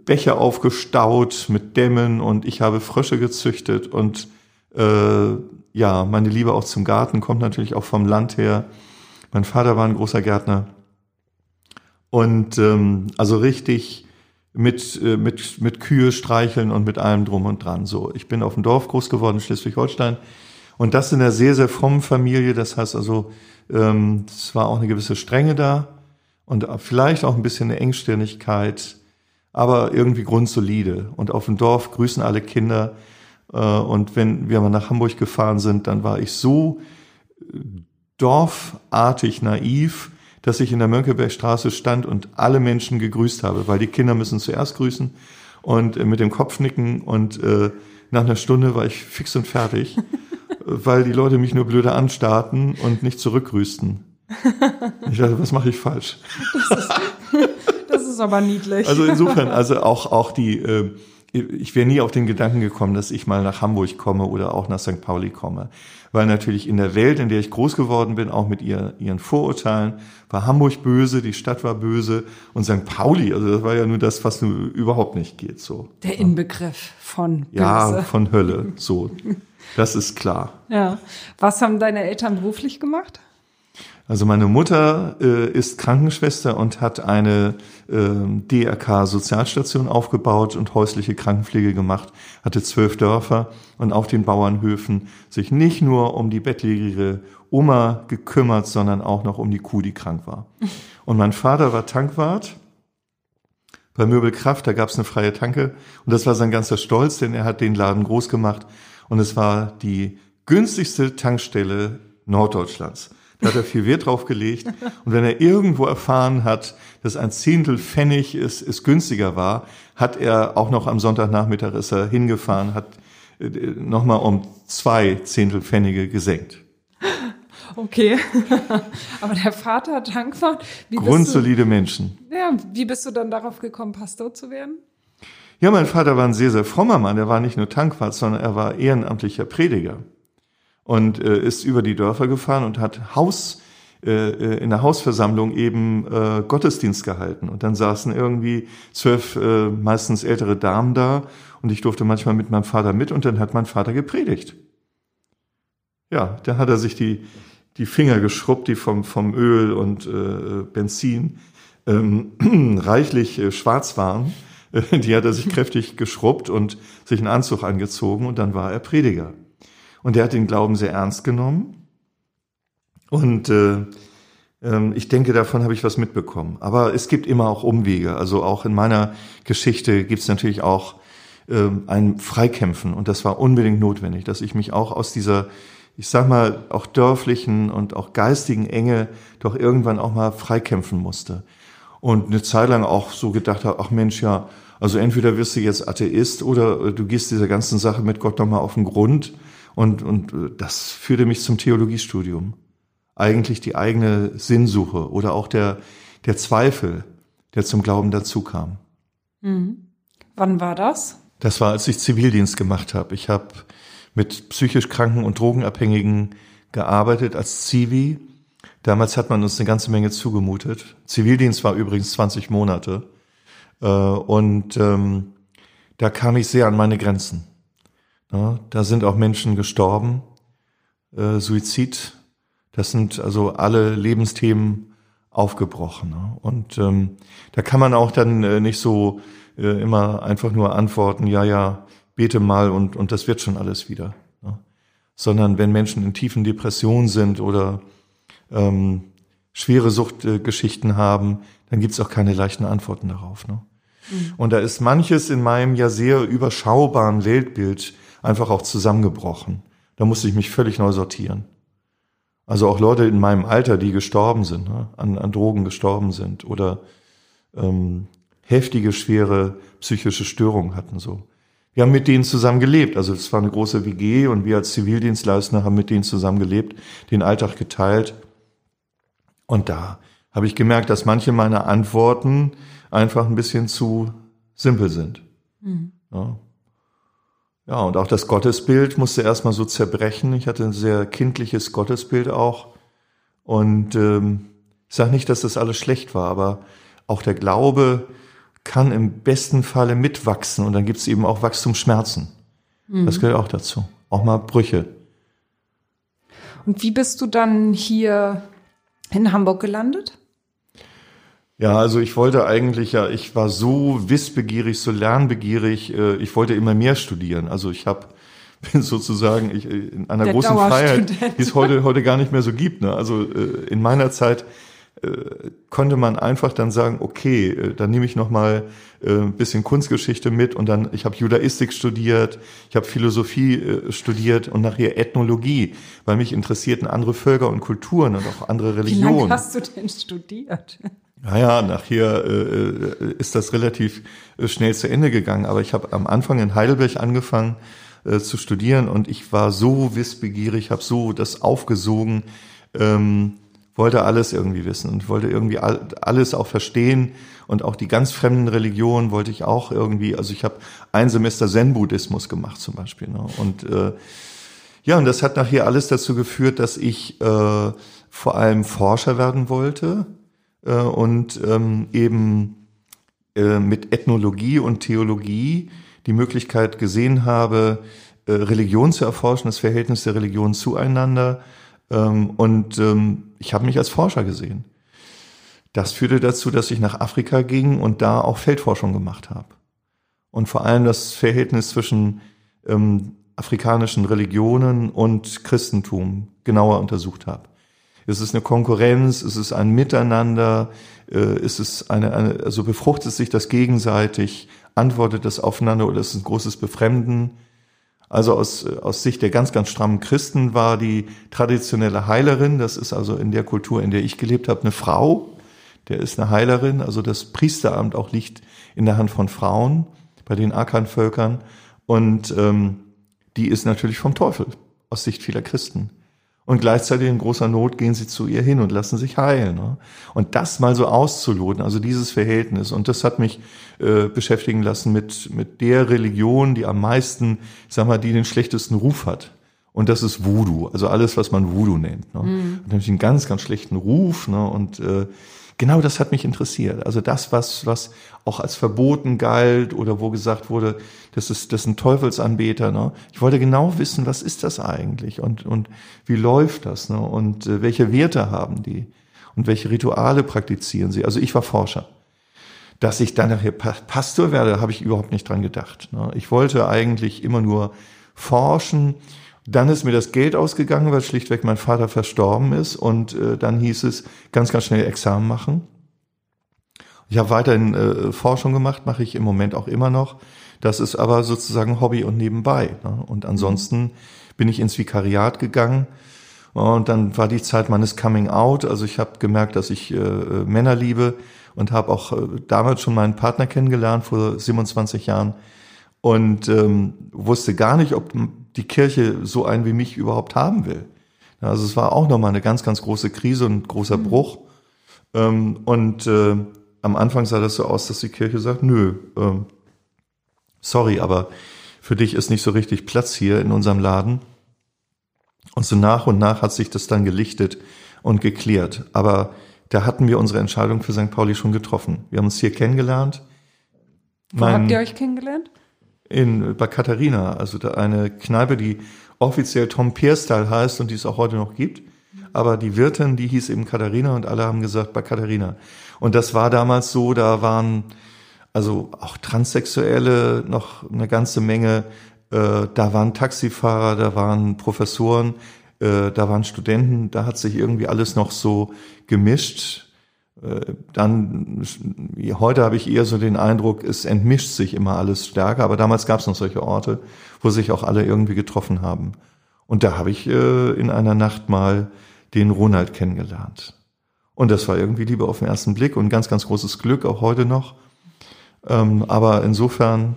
Becher aufgestaut mit Dämmen und ich habe Frösche gezüchtet und äh, ja, meine Liebe auch zum Garten kommt natürlich auch vom Land her. Mein Vater war ein großer Gärtner. Und ähm, also richtig mit, äh, mit, mit Kühe streicheln und mit allem drum und dran. So, ich bin auf dem Dorf groß geworden, Schleswig-Holstein. Und das in einer sehr, sehr frommen Familie. Das heißt also, ähm, es war auch eine gewisse Strenge da und vielleicht auch ein bisschen eine Engstirnigkeit, aber irgendwie grundsolide. Und auf dem Dorf grüßen alle Kinder. Äh, und wenn wir mal nach Hamburg gefahren sind, dann war ich so dorfartig naiv, dass ich in der Mönckebergstraße stand und alle Menschen gegrüßt habe, weil die Kinder müssen zuerst grüßen und äh, mit dem Kopf nicken und äh, nach einer Stunde war ich fix und fertig, weil die Leute mich nur blöde anstarrten und nicht zurückgrüßten. Ich dachte, was mache ich falsch? Das ist, das ist aber niedlich. Also insofern, also auch, auch die, äh, ich wäre nie auf den Gedanken gekommen, dass ich mal nach Hamburg komme oder auch nach St. Pauli komme. Weil natürlich in der Welt, in der ich groß geworden bin, auch mit ihr, ihren Vorurteilen, war Hamburg böse, die Stadt war böse und St. Pauli, also das war ja nur das, was nur überhaupt nicht geht, so. Der Inbegriff von böse. Ja, von Hölle, so. Das ist klar. Ja. Was haben deine Eltern beruflich gemacht? Also meine Mutter äh, ist Krankenschwester und hat eine äh, DRK-Sozialstation aufgebaut und häusliche Krankenpflege gemacht, hatte zwölf Dörfer und auf den Bauernhöfen sich nicht nur um die bettlägerige Oma gekümmert, sondern auch noch um die Kuh, die krank war. Und mein Vater war Tankwart bei Möbelkraft, da gab es eine freie Tanke und das war sein ganzer Stolz, denn er hat den Laden groß gemacht und es war die günstigste Tankstelle Norddeutschlands. Da hat er viel Wert drauf gelegt. Und wenn er irgendwo erfahren hat, dass ein Zehntel Pfennig es, es günstiger war, hat er auch noch am Sonntagnachmittag ist er hingefahren, hat äh, nochmal um zwei Zehntel Pfennige gesenkt. Okay. Aber der Vater hat Tankwart. Grundsolide Menschen. Ja, wie bist du dann darauf gekommen, Pastor zu werden? Ja, mein Vater war ein sehr, sehr frommer Mann. Er war nicht nur Tankwart, sondern er war ehrenamtlicher Prediger und äh, ist über die Dörfer gefahren und hat Haus äh, äh, in der Hausversammlung eben äh, Gottesdienst gehalten. Und dann saßen irgendwie zwölf äh, meistens ältere Damen da und ich durfte manchmal mit meinem Vater mit und dann hat mein Vater gepredigt. ja, da hat er sich die, die Finger geschrubbt, die vom, vom Öl und äh, Benzin ähm, reichlich äh, schwarz waren. die hat er sich kräftig geschrubbt und sich einen Anzug angezogen und dann war er Prediger. Und er hat den Glauben sehr ernst genommen. Und äh, ähm, ich denke, davon habe ich was mitbekommen. Aber es gibt immer auch Umwege. Also auch in meiner Geschichte gibt es natürlich auch ähm, ein Freikämpfen. Und das war unbedingt notwendig, dass ich mich auch aus dieser, ich sag mal, auch dörflichen und auch geistigen Enge doch irgendwann auch mal freikämpfen musste. Und eine Zeit lang auch so gedacht habe, ach Mensch, ja, also entweder wirst du jetzt Atheist oder äh, du gehst dieser ganzen Sache mit Gott nochmal auf den Grund. Und, und äh, das führte mich zum Theologiestudium. Eigentlich die eigene Sinnsuche oder auch der, der Zweifel, der zum Glauben dazu kam. Mhm. Wann war das? Das war, als ich Zivildienst gemacht habe. Ich habe mit psychisch Kranken und Drogenabhängigen gearbeitet als Zivi. Damals hat man uns eine ganze Menge zugemutet. Zivildienst war übrigens 20 Monate. Äh, und ähm, da kam ich sehr an meine Grenzen. Ja, da sind auch Menschen gestorben. Äh, Suizid, das sind also alle Lebensthemen aufgebrochen. Ne? Und ähm, da kann man auch dann äh, nicht so äh, immer einfach nur antworten, ja, ja, bete mal und, und das wird schon alles wieder. Ne? Sondern wenn Menschen in tiefen Depressionen sind oder ähm, schwere Suchtgeschichten haben, dann gibt's auch keine leichten Antworten darauf. Ne? Mhm. Und da ist manches in meinem ja sehr überschaubaren Weltbild einfach auch zusammengebrochen. Da musste ich mich völlig neu sortieren. Also auch Leute in meinem Alter, die gestorben sind, ne, an, an Drogen gestorben sind oder ähm, heftige, schwere psychische Störungen hatten so. Wir haben mit denen zusammen gelebt. Also es war eine große WG und wir als Zivildienstleister haben mit denen zusammen gelebt, den Alltag geteilt. Und da habe ich gemerkt, dass manche meiner Antworten einfach ein bisschen zu simpel sind. Mhm. Ja. Ja, und auch das Gottesbild musste erstmal so zerbrechen. Ich hatte ein sehr kindliches Gottesbild auch. Und ähm, ich sage nicht, dass das alles schlecht war, aber auch der Glaube kann im besten Falle mitwachsen und dann gibt es eben auch Wachstumsschmerzen. Mhm. Das gehört auch dazu. Auch mal Brüche. Und wie bist du dann hier in Hamburg gelandet? Ja, also ich wollte eigentlich ja, ich war so wissbegierig, so lernbegierig, äh, ich wollte immer mehr studieren. Also ich habe bin sozusagen ich, äh, in einer Der großen Freiheit, die es heute heute gar nicht mehr so gibt. Ne? Also äh, in meiner Zeit konnte man einfach dann sagen, okay, dann nehme ich noch mal ein bisschen Kunstgeschichte mit und dann ich habe Judaistik studiert, ich habe Philosophie studiert und nachher Ethnologie, weil mich interessierten andere Völker und Kulturen und auch andere Religionen. Wie lange hast du denn studiert? Naja, nachher äh, äh, ist das relativ äh, schnell zu Ende gegangen. Aber ich habe am Anfang in Heidelberg angefangen äh, zu studieren und ich war so wissbegierig, habe so das aufgesogen, ähm, wollte alles irgendwie wissen und wollte irgendwie all, alles auch verstehen und auch die ganz fremden Religionen wollte ich auch irgendwie. Also ich habe ein Semester Zen-Buddhismus gemacht zum Beispiel. Ne? Und äh, ja, und das hat nachher alles dazu geführt, dass ich äh, vor allem Forscher werden wollte äh, und ähm, eben äh, mit Ethnologie und Theologie die Möglichkeit gesehen habe, äh, Religion zu erforschen, das Verhältnis der Religion zueinander. Ähm, und ähm, ich habe mich als Forscher gesehen. Das führte dazu, dass ich nach Afrika ging und da auch Feldforschung gemacht habe. Und vor allem das Verhältnis zwischen ähm, afrikanischen Religionen und Christentum genauer untersucht habe. Ist es eine Konkurrenz? Ist es ein Miteinander? Äh, ist es eine, eine, also befruchtet sich das gegenseitig? Antwortet das aufeinander oder ist es ein großes Befremden? Also aus, aus Sicht der ganz, ganz strammen Christen war die traditionelle Heilerin, das ist also in der Kultur, in der ich gelebt habe, eine Frau, der ist eine Heilerin, also das Priesteramt auch liegt in der Hand von Frauen bei den Akan-Völkern und ähm, die ist natürlich vom Teufel aus Sicht vieler Christen. Und gleichzeitig in großer Not gehen sie zu ihr hin und lassen sich heilen. Ne? Und das mal so auszuloten, also dieses Verhältnis. Und das hat mich äh, beschäftigen lassen mit, mit der Religion, die am meisten, ich sag mal, die den schlechtesten Ruf hat. Und das ist Voodoo, also alles, was man Voodoo nennt. Ne? Mhm. Hat nämlich einen ganz, ganz schlechten Ruf ne? und äh, genau das hat mich interessiert. Also das, was, was auch als verboten galt oder wo gesagt wurde, das ist, das ein Teufelsanbeter. Ne? Ich wollte genau wissen, was ist das eigentlich und, und wie läuft das ne? und äh, welche Werte haben die und welche Rituale praktizieren sie. Also ich war Forscher. Dass ich dann nachher Pastor werde, habe ich überhaupt nicht dran gedacht. Ne? Ich wollte eigentlich immer nur forschen. Dann ist mir das Geld ausgegangen, weil schlichtweg mein Vater verstorben ist. Und äh, dann hieß es ganz, ganz schnell Examen machen. Ich habe weiterhin äh, Forschung gemacht, mache ich im Moment auch immer noch. Das ist aber sozusagen Hobby und nebenbei. Ne? Und ansonsten bin ich ins Vikariat gegangen. Und dann war die Zeit meines Coming Out. Also ich habe gemerkt, dass ich äh, Männer liebe und habe auch äh, damals schon meinen Partner kennengelernt vor 27 Jahren und ähm, wusste gar nicht, ob die Kirche so einen wie mich überhaupt haben will. Also es war auch nochmal eine ganz, ganz große Krise und ein großer mhm. Bruch. Ähm, und äh, am Anfang sah das so aus, dass die Kirche sagt, nö, ähm, sorry, aber für dich ist nicht so richtig Platz hier in unserem Laden. Und so nach und nach hat sich das dann gelichtet und geklärt. Aber da hatten wir unsere Entscheidung für St. Pauli schon getroffen. Wir haben uns hier kennengelernt. Wo mein, habt ihr euch kennengelernt? In, bei Katharina, also da eine Kneipe, die offiziell Tom Pierstyle heißt und die es auch heute noch gibt. Aber die Wirtin, die hieß eben Katharina und alle haben gesagt bei Katharina. Und das war damals so, da waren also auch Transsexuelle noch eine ganze Menge. Äh, da waren Taxifahrer, da waren Professoren, äh, da waren Studenten, da hat sich irgendwie alles noch so gemischt. Äh, dann, heute habe ich eher so den Eindruck, es entmischt sich immer alles stärker, aber damals gab es noch solche Orte, wo sich auch alle irgendwie getroffen haben. Und da habe ich äh, in einer Nacht mal den Ronald kennengelernt. Und das war irgendwie Liebe auf den ersten Blick und ganz, ganz großes Glück, auch heute noch. Ähm, aber insofern,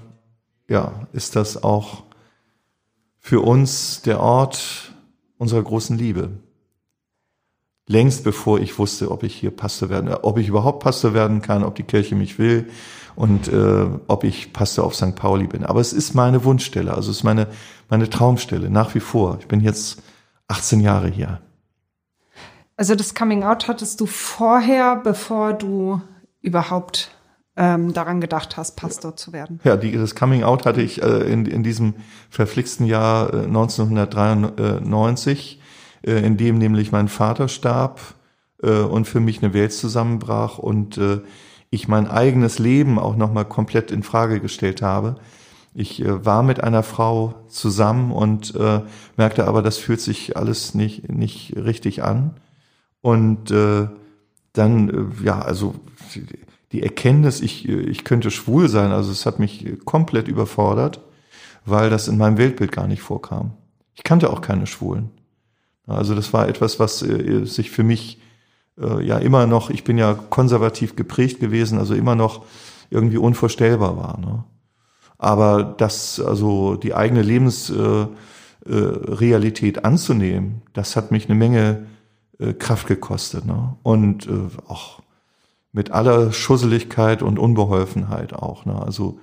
ja, ist das auch für uns der Ort, unserer großen Liebe. Längst bevor ich wusste, ob ich hier Pastor werden, ob ich überhaupt Pastor werden kann, ob die Kirche mich will und äh, ob ich Pastor auf St. Pauli bin. Aber es ist meine Wunschstelle, also es ist meine, meine Traumstelle, nach wie vor. Ich bin jetzt 18 Jahre hier. Also das Coming Out hattest du vorher, bevor du überhaupt ähm, daran gedacht hast, Pastor zu werden. Ja, die, das Coming Out hatte ich äh, in, in diesem verflixten Jahr äh, 1993, äh, in dem nämlich mein Vater starb äh, und für mich eine Welt zusammenbrach und äh, ich mein eigenes Leben auch nochmal komplett in Frage gestellt habe. Ich äh, war mit einer Frau zusammen und äh, merkte aber, das fühlt sich alles nicht, nicht richtig an. Und äh, dann, äh, ja, also die Erkenntnis, ich, ich könnte schwul sein, also es hat mich komplett überfordert, weil das in meinem Weltbild gar nicht vorkam. Ich kannte auch keine Schwulen. Also das war etwas, was äh, sich für mich äh, ja immer noch, ich bin ja konservativ geprägt gewesen, also immer noch irgendwie unvorstellbar war. Ne? Aber das, also die eigene Lebensrealität äh, äh, anzunehmen, das hat mich eine Menge äh, Kraft gekostet. Ne? Und äh, auch mit aller Schusseligkeit und Unbeholfenheit auch. Ne? Also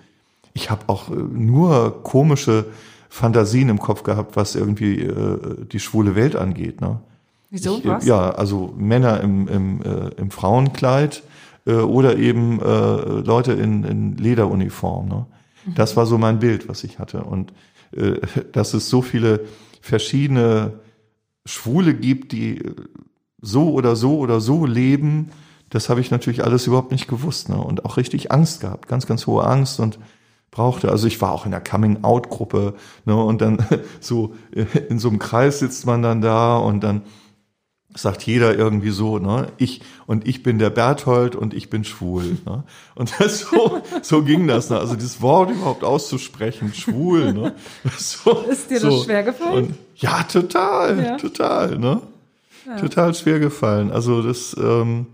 ich habe auch äh, nur komische Fantasien im Kopf gehabt, was irgendwie äh, die schwule Welt angeht. Ne? Wieso? Ich, was? Ja, also Männer im, im, äh, im Frauenkleid äh, oder eben äh, Leute in, in Lederuniform. Ne? Mhm. Das war so mein Bild, was ich hatte. Und äh, dass es so viele verschiedene Schwule gibt, die so oder so oder so leben, das habe ich natürlich alles überhaupt nicht gewusst ne? und auch richtig Angst gehabt, ganz, ganz hohe Angst und brauchte, also ich war auch in der Coming-out-Gruppe ne? und dann so in so einem Kreis sitzt man dann da und dann sagt jeder irgendwie so, ne, ich und ich bin der Berthold und ich bin schwul. Ne? Und das, so, so ging das, ne? also das Wort überhaupt auszusprechen, schwul. Ne? So, Ist dir das schwer gefallen? Und, ja, total, ja. total, ne? Ja. Total schwer gefallen. Also das, ähm,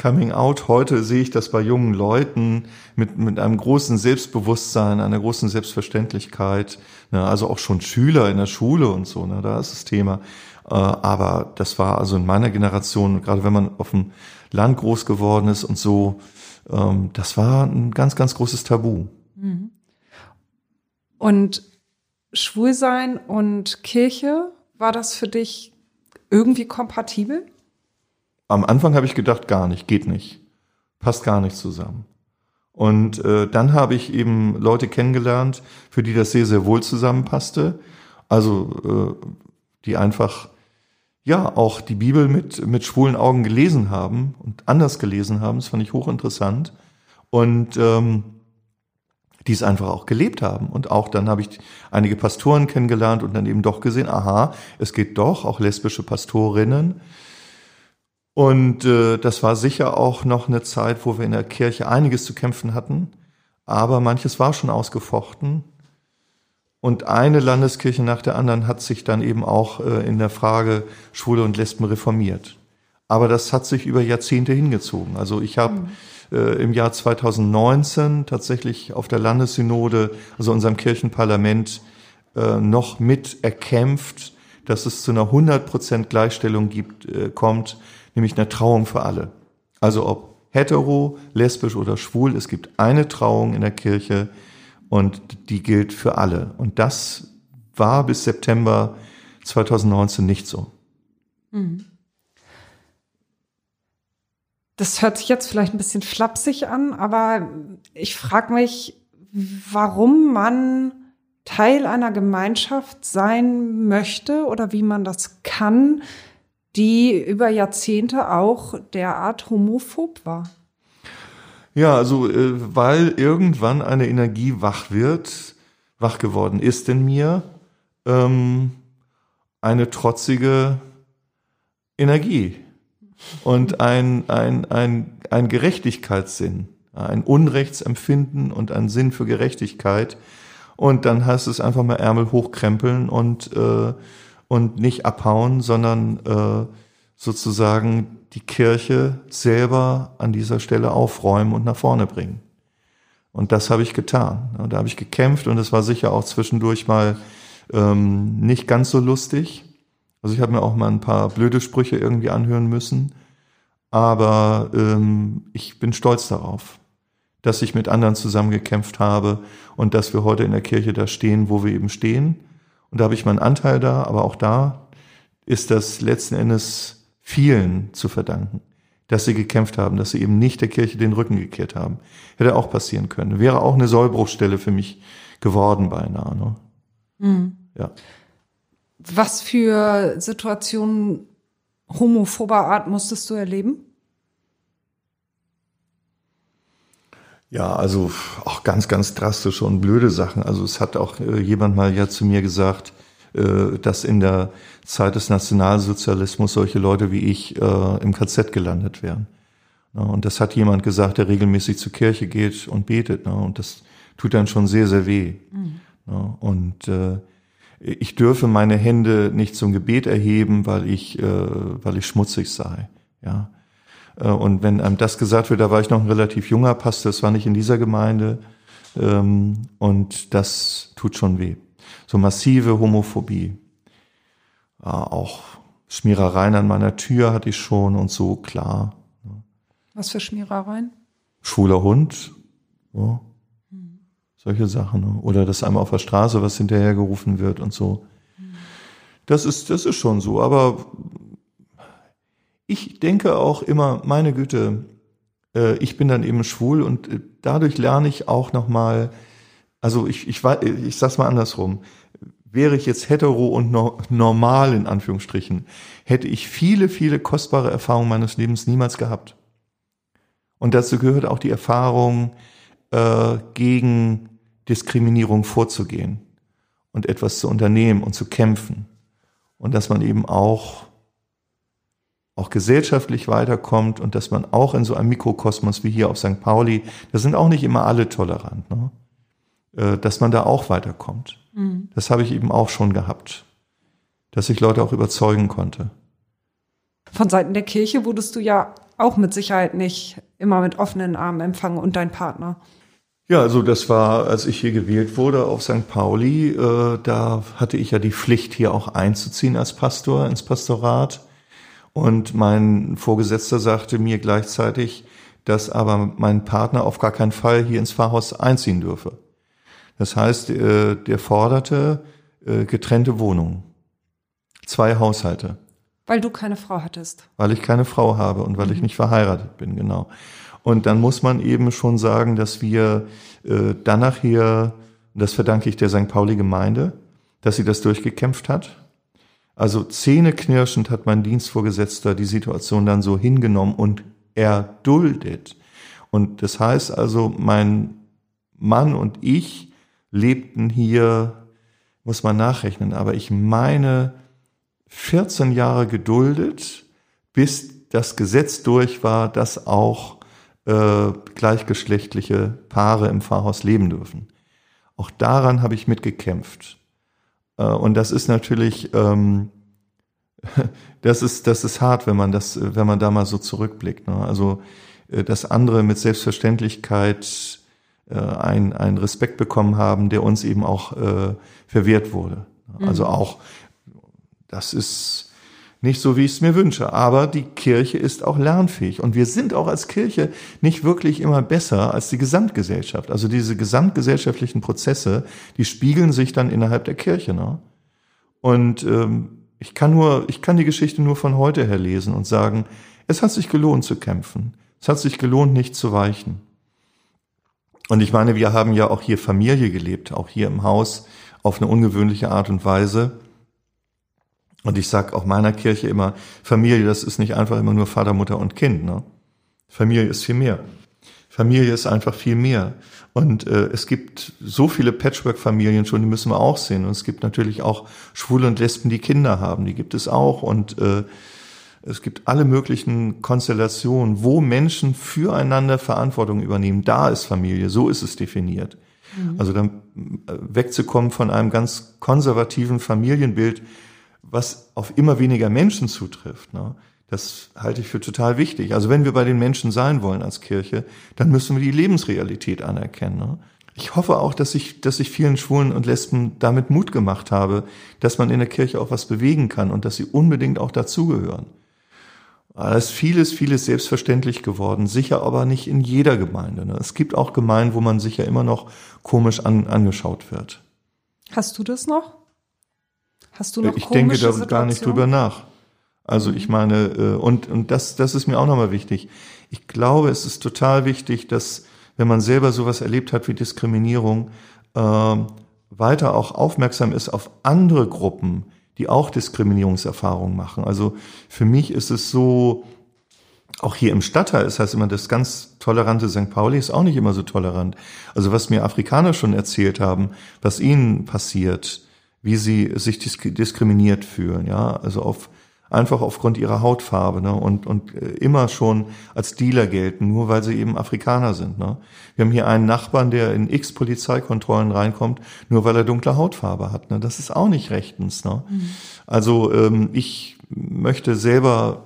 Coming Out. Heute sehe ich das bei jungen Leuten mit, mit einem großen Selbstbewusstsein, einer großen Selbstverständlichkeit. Ne, also auch schon Schüler in der Schule und so, ne, da ist das Thema. Äh, aber das war also in meiner Generation, gerade wenn man auf dem Land groß geworden ist und so, ähm, das war ein ganz, ganz großes Tabu. Mhm. Und Schwulsein und Kirche, war das für dich irgendwie kompatibel? Am Anfang habe ich gedacht, gar nicht, geht nicht, passt gar nicht zusammen. Und äh, dann habe ich eben Leute kennengelernt, für die das sehr, sehr wohl zusammenpasste. Also äh, die einfach ja auch die Bibel mit, mit schwulen Augen gelesen haben und anders gelesen haben. Das fand ich hochinteressant. Und ähm, die es einfach auch gelebt haben. Und auch dann habe ich einige Pastoren kennengelernt und dann eben doch gesehen, aha, es geht doch, auch lesbische Pastorinnen. Und äh, das war sicher auch noch eine Zeit, wo wir in der Kirche einiges zu kämpfen hatten, aber manches war schon ausgefochten. Und eine Landeskirche nach der anderen hat sich dann eben auch äh, in der Frage Schwule und Lesben reformiert. Aber das hat sich über Jahrzehnte hingezogen. Also ich habe mhm äh, im Jahr 2019 tatsächlich auf der Landessynode, also unserem Kirchenparlament, äh, noch mit erkämpft, dass es zu einer 100% Gleichstellung gibt, äh, kommt, nämlich einer Trauung für alle. Also ob hetero, lesbisch oder schwul, es gibt eine Trauung in der Kirche und die gilt für alle. Und das war bis September 2019 nicht so. Mhm. Das hört sich jetzt vielleicht ein bisschen flapsig an, aber ich frage mich, warum man Teil einer Gemeinschaft sein möchte oder wie man das kann, die über Jahrzehnte auch derart homophob war. Ja, also äh, weil irgendwann eine Energie wach wird, wach geworden ist in mir, ähm, eine trotzige Energie und ein, ein, ein, ein Gerechtigkeitssinn, ein Unrechtsempfinden und ein Sinn für Gerechtigkeit. Und dann heißt es einfach mal Ärmel hochkrempeln und, äh, und nicht abhauen, sondern äh, sozusagen die Kirche selber an dieser Stelle aufräumen und nach vorne bringen. Und das habe ich getan. Da habe ich gekämpft und es war sicher auch zwischendurch mal ähm, nicht ganz so lustig. Also ich habe mir auch mal ein paar blöde Sprüche irgendwie anhören müssen. Aber ähm, ich bin stolz darauf, dass ich mit anderen zusammengekämpft habe und dass wir heute in der Kirche da stehen, wo wir eben stehen. Und da habe ich meinen Anteil da, aber auch da ist das letzten Endes vielen zu verdanken, dass sie gekämpft haben, dass sie eben nicht der Kirche den Rücken gekehrt haben. Hätte auch passieren können. Wäre auch eine Sollbruchstelle für mich geworden beinahe. Ne? Mhm. Ja. Was für Situationen homophober Art musstest du erleben? Ja, also auch ganz, ganz drastische und blöde Sachen. Also es hat auch äh, jemand mal ja zu mir gesagt, äh, dass in der Zeit des Nationalsozialismus solche Leute wie ich äh, im KZ gelandet wären. Ja, und das hat jemand gesagt, der regelmäßig zur Kirche geht und betet. Ne? Und das tut dann schon sehr, sehr weh. Mhm. Ja, und äh, ich dürfe meine Hände nicht zum Gebet erheben, weil ich, äh, weil ich schmutzig sei. Ja. Äh, und wenn einem das gesagt wird, da war ich noch ein relativ junger Pastor, das war nicht in dieser Gemeinde. Ähm, und das tut schon weh. So massive Homophobie. Auch Schmierereien an meiner Tür hatte ich schon und so, klar. Was für Schmierereien? Schwuler Hund. Ja. Solche Sachen. Ne? Oder dass einem auf der Straße was hinterhergerufen wird und so. Das ist, das ist schon so. Aber ich denke auch immer, meine Güte, äh, ich bin dann eben schwul und äh, dadurch lerne ich auch nochmal, also ich, ich, ich sag's mal andersrum. Wäre ich jetzt hetero und no, normal in Anführungsstrichen, hätte ich viele, viele kostbare Erfahrungen meines Lebens niemals gehabt. Und dazu gehört auch die Erfahrung, äh, gegen Diskriminierung vorzugehen und etwas zu unternehmen und zu kämpfen. Und dass man eben auch, auch gesellschaftlich weiterkommt und dass man auch in so einem Mikrokosmos wie hier auf St. Pauli, da sind auch nicht immer alle tolerant, ne? Äh, dass man da auch weiterkommt. Mhm. Das habe ich eben auch schon gehabt, dass ich Leute auch überzeugen konnte. Von Seiten der Kirche wurdest du ja auch mit Sicherheit nicht immer mit offenen Armen empfangen und dein Partner. Ja, also das war, als ich hier gewählt wurde auf St. Pauli, äh, da hatte ich ja die Pflicht, hier auch einzuziehen als Pastor ins Pastorat. Und mein Vorgesetzter sagte mir gleichzeitig, dass aber mein Partner auf gar keinen Fall hier ins Pfarrhaus einziehen dürfe. Das heißt, äh, der forderte äh, getrennte Wohnungen. Zwei Haushalte. Weil du keine Frau hattest. Weil ich keine Frau habe und weil mhm. ich nicht verheiratet bin, genau. Und dann muss man eben schon sagen, dass wir äh, dann nachher, das verdanke ich der St. Pauli Gemeinde, dass sie das durchgekämpft hat. Also zähneknirschend hat mein Dienstvorgesetzter die Situation dann so hingenommen und erduldet. Und das heißt also, mein Mann und ich lebten hier, muss man nachrechnen, aber ich meine 14 Jahre geduldet, bis das Gesetz durch war, dass auch äh, gleichgeschlechtliche Paare im Pfarrhaus leben dürfen. Auch daran habe ich mitgekämpft. Äh, und das ist natürlich, ähm, das ist, das ist hart, wenn man das, wenn man da mal so zurückblickt. Ne? Also, äh, dass andere mit Selbstverständlichkeit äh, ein, einen Respekt bekommen haben, der uns eben auch äh, verwehrt wurde. Also mhm. auch, das ist, nicht so, wie ich es mir wünsche. Aber die Kirche ist auch lernfähig. Und wir sind auch als Kirche nicht wirklich immer besser als die Gesamtgesellschaft. Also diese gesamtgesellschaftlichen Prozesse, die spiegeln sich dann innerhalb der Kirche. Ne? Und ähm, ich kann nur, ich kann die Geschichte nur von heute her lesen und sagen, es hat sich gelohnt zu kämpfen. Es hat sich gelohnt, nicht zu weichen. Und ich meine, wir haben ja auch hier Familie gelebt, auch hier im Haus auf eine ungewöhnliche Art und Weise. Und ich sag auch meiner Kirche immer, Familie, das ist nicht einfach immer nur Vater, Mutter und Kind. Ne? Familie ist viel mehr. Familie ist einfach viel mehr. Und äh, es gibt so viele Patchwork-Familien schon, die müssen wir auch sehen. Und es gibt natürlich auch Schwule und Lesben, die Kinder haben, die gibt es auch. Und äh, es gibt alle möglichen Konstellationen, wo Menschen füreinander Verantwortung übernehmen. Da ist Familie, so ist es definiert. Mhm. Also dann äh, wegzukommen von einem ganz konservativen Familienbild, was auf immer weniger Menschen zutrifft. Ne? Das halte ich für total wichtig. Also wenn wir bei den Menschen sein wollen als Kirche, dann müssen wir die Lebensrealität anerkennen. Ne? Ich hoffe auch, dass ich, dass ich vielen Schwulen und Lesben damit Mut gemacht habe, dass man in der Kirche auch was bewegen kann und dass sie unbedingt auch dazugehören. Da ist vieles, vieles selbstverständlich geworden, sicher aber nicht in jeder Gemeinde. Ne? Es gibt auch Gemeinden, wo man sicher immer noch komisch an, angeschaut wird. Hast du das noch? Hast du noch Ich denke da gar nicht drüber nach. Also ich meine, äh, und, und das, das ist mir auch nochmal wichtig. Ich glaube, es ist total wichtig, dass, wenn man selber sowas erlebt hat wie Diskriminierung, äh, weiter auch aufmerksam ist auf andere Gruppen, die auch Diskriminierungserfahrungen machen. Also für mich ist es so, auch hier im Stadtteil ist heißt immer, das ganz tolerante St. Pauli ist auch nicht immer so tolerant. Also was mir Afrikaner schon erzählt haben, was ihnen passiert, wie sie sich diskriminiert fühlen, ja, also auf einfach aufgrund ihrer Hautfarbe ne? und, und äh, immer schon als Dealer gelten, nur weil sie eben Afrikaner sind. Ne? Wir haben hier einen Nachbarn, der in x Polizeikontrollen reinkommt, nur weil er dunkle Hautfarbe hat. Ne? Das ist auch nicht rechtens. Ne? Mhm. Also ähm, ich möchte selber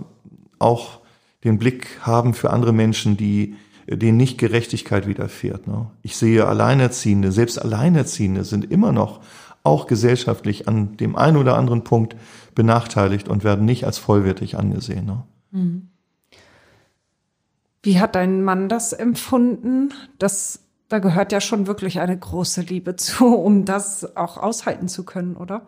auch den Blick haben für andere Menschen, die denen nicht Gerechtigkeit widerfährt. Ne? Ich sehe Alleinerziehende, selbst Alleinerziehende sind immer noch auch gesellschaftlich an dem einen oder anderen Punkt benachteiligt und werden nicht als vollwertig angesehen. Ne? Mhm. Wie hat dein Mann das empfunden? Das, da gehört ja schon wirklich eine große Liebe zu, um das auch aushalten zu können, oder?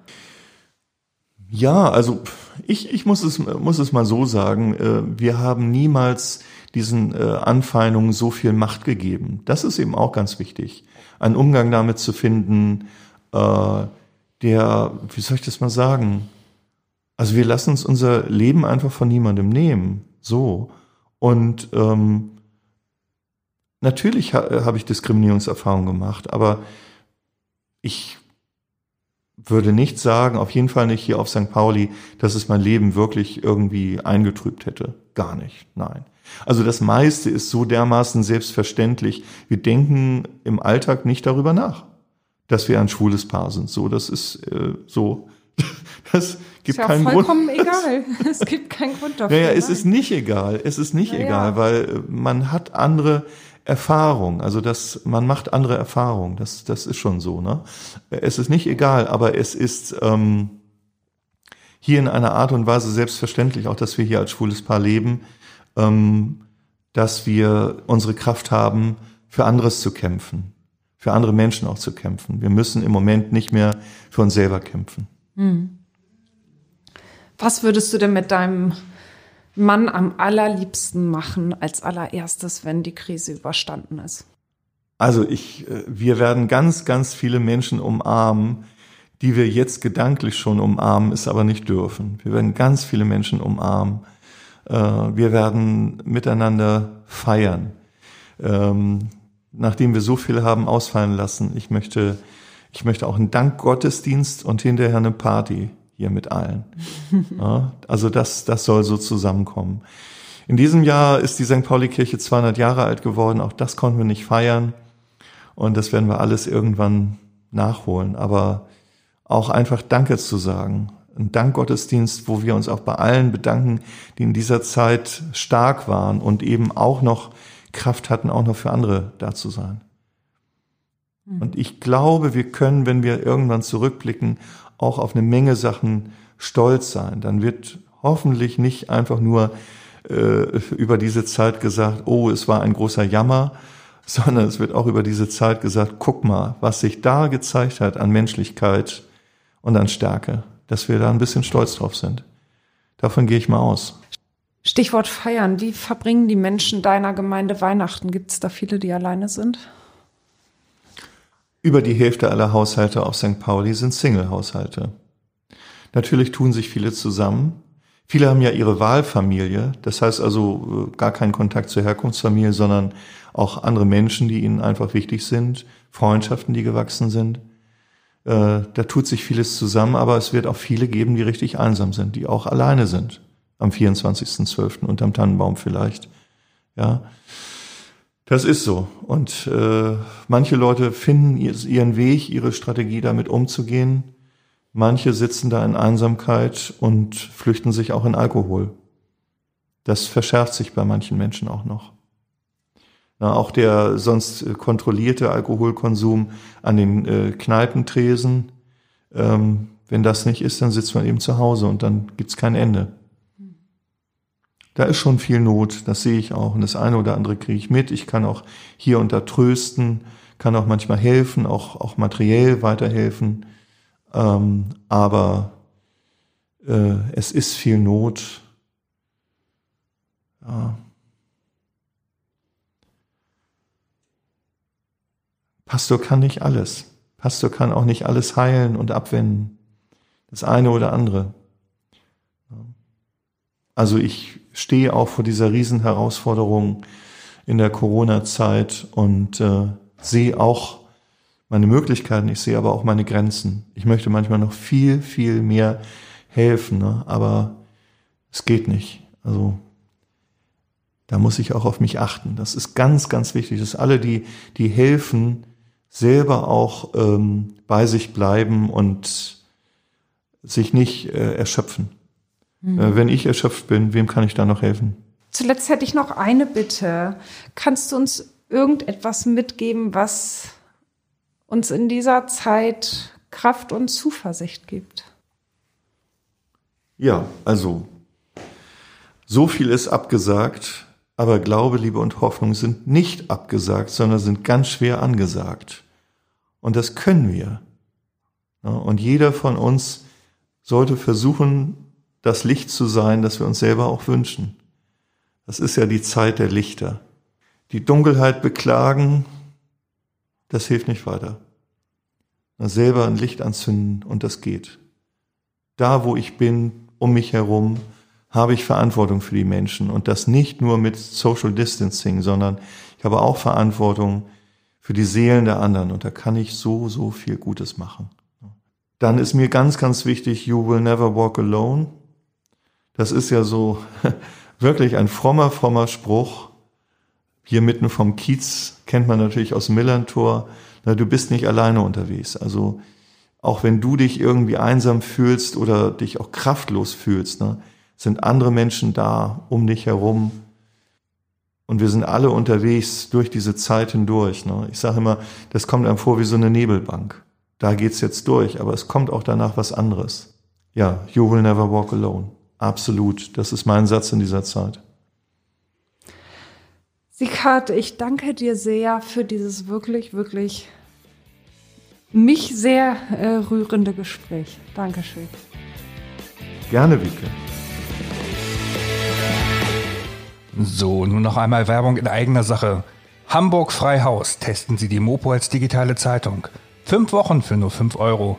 Ja, also ich, ich muss, es, muss es mal so sagen, äh, wir haben niemals diesen äh, Anfeindungen so viel Macht gegeben. Das ist eben auch ganz wichtig, einen Umgang damit zu finden, äh, der, wie soll ich das mal sagen? Also wir lassen uns unser Leben einfach von niemandem nehmen. So. Und ähm, natürlich ha habe ich Diskriminierungserfahrungen gemacht, aber ich würde nicht sagen, auf jeden Fall nicht hier auf St. Pauli, dass es mein Leben wirklich irgendwie eingetrübt hätte. Gar nicht, nein. Also das meiste ist so dermaßen selbstverständlich. Wir denken im Alltag nicht darüber nach dass wir ein schwules Paar sind. So, das ist äh, so. Das gibt ist ja keinen vollkommen Grund. egal. Es gibt keinen Grund dafür. Naja, es ist nicht egal. Es ist nicht naja. egal, weil äh, man hat andere Erfahrung. Also das, man macht andere Erfahrungen. Das, das ist schon so. Ne? Es ist nicht egal, aber es ist ähm, hier in einer Art und Weise selbstverständlich, auch dass wir hier als schwules Paar leben, ähm, dass wir unsere Kraft haben, für anderes zu kämpfen für andere Menschen auch zu kämpfen. Wir müssen im Moment nicht mehr für uns selber kämpfen. Hm. Was würdest du denn mit deinem Mann am allerliebsten machen als allererstes, wenn die Krise überstanden ist? Also ich, äh, wir werden ganz, ganz viele Menschen umarmen, die wir jetzt gedanklich schon umarmen, es aber nicht dürfen. Wir werden ganz viele Menschen umarmen. Äh, wir werden miteinander feiern. Nachdem wir so viel haben ausfallen lassen, ich möchte, ich möchte auch einen Dankgottesdienst und hinterher eine Party hier mit allen. Ja, also das, das soll so zusammenkommen. In diesem Jahr ist die St. Pauli-Kirche 200 Jahre alt geworden. Auch das konnten wir nicht feiern. Und das werden wir alles irgendwann nachholen. Aber auch einfach Danke zu sagen. Ein Dankgottesdienst, wo wir uns auch bei allen bedanken, die in dieser Zeit stark waren und eben auch noch Kraft hatten, auch noch für andere da zu sein. Mhm. Und ich glaube, wir können, wenn wir irgendwann zurückblicken, auch auf eine Menge Sachen stolz sein. Dann wird hoffentlich nicht einfach nur äh, über diese Zeit gesagt, oh, es war ein großer Jammer, sondern es wird auch über diese Zeit gesagt, guck mal, was sich da gezeigt hat an Menschlichkeit und an Stärke, dass wir da ein bisschen stolz drauf sind. Davon gehe ich mal aus. Stichwort feiern. Wie verbringen die Menschen deiner Gemeinde Weihnachten? Gibt es da viele, die alleine sind? Über die Hälfte aller Haushalte auf St. Pauli sind Single-Haushalte. Natürlich tun sich viele zusammen. Viele haben ja ihre Wahlfamilie, das heißt also äh, gar keinen Kontakt zur Herkunftsfamilie, sondern auch andere Menschen, die ihnen einfach wichtig sind, Freundschaften, die gewachsen sind. Äh, da tut sich vieles zusammen, aber es wird auch viele geben, die richtig einsam sind, die auch alleine sind am 24.12. unterm Tannenbaum vielleicht. Ja. Das ist so. Und äh, manche Leute finden ihren Weg, ihre Strategie damit umzugehen. Manche sitzen da in Einsamkeit und flüchten sich auch in Alkohol. Das verschärft sich bei manchen Menschen auch noch. Na, auch der sonst kontrollierte Alkoholkonsum an den äh, Kneipentresen, ähm, wenn das nicht ist, dann sitzt man eben zu Hause und dann gibt's kein Ende. Da ist schon viel Not, das sehe ich auch. Und das eine oder andere kriege ich mit. Ich kann auch hier und da trösten, kann auch manchmal helfen, auch, auch materiell weiterhelfen. Ähm, aber äh, es ist viel Not. Ja. Pastor kann nicht alles. Pastor kann auch nicht alles heilen und abwenden. Das eine oder andere. Also ich stehe auch vor dieser Riesenherausforderung in der Corona-Zeit und äh, sehe auch meine Möglichkeiten, ich sehe aber auch meine Grenzen. Ich möchte manchmal noch viel, viel mehr helfen, ne? aber es geht nicht. Also da muss ich auch auf mich achten. Das ist ganz, ganz wichtig, dass alle, die, die helfen, selber auch ähm, bei sich bleiben und sich nicht äh, erschöpfen. Mhm. Äh, wenn ich erschöpft bin, wem kann ich da noch helfen? Zuletzt hätte ich noch eine Bitte. Kannst du uns irgendetwas mitgeben, was uns in dieser Zeit Kraft und Zuversicht gibt? Ja, also so viel ist abgesagt, aber Glaube, Liebe und Hoffnung sind nicht abgesagt, sondern sind ganz schwer angesagt. Und das können wir. Und jeder von uns sollte versuchen, das Licht zu sein, das wir uns selber auch wünschen. Das ist ja die Zeit der Lichter. Die Dunkelheit beklagen, das hilft nicht weiter. Na, selber ein Licht anzünden und das geht. Da, wo ich bin, um mich herum, habe ich Verantwortung für die Menschen und das nicht nur mit Social Distancing, sondern ich habe auch Verantwortung für die Seelen der anderen und da kann ich so, so viel Gutes machen. Dann ist mir ganz, ganz wichtig, you will never walk alone. Das ist ja so wirklich ein frommer, frommer Spruch. Hier mitten vom Kiez kennt man natürlich aus Millantor. Na, du bist nicht alleine unterwegs. Also auch wenn du dich irgendwie einsam fühlst oder dich auch kraftlos fühlst, ne, sind andere Menschen da um dich herum. Und wir sind alle unterwegs durch diese Zeit hindurch. Ne. Ich sage immer, das kommt einem vor wie so eine Nebelbank. Da geht's jetzt durch, aber es kommt auch danach was anderes. Ja, you will never walk alone. Absolut. Das ist mein Satz in dieser Zeit. Sikat, ich danke dir sehr für dieses wirklich, wirklich mich sehr äh, rührende Gespräch. Dankeschön. Gerne, Wieke. So, nun noch einmal Werbung in eigener Sache. Hamburg Freihaus. Testen Sie die Mopo als digitale Zeitung. Fünf Wochen für nur fünf Euro.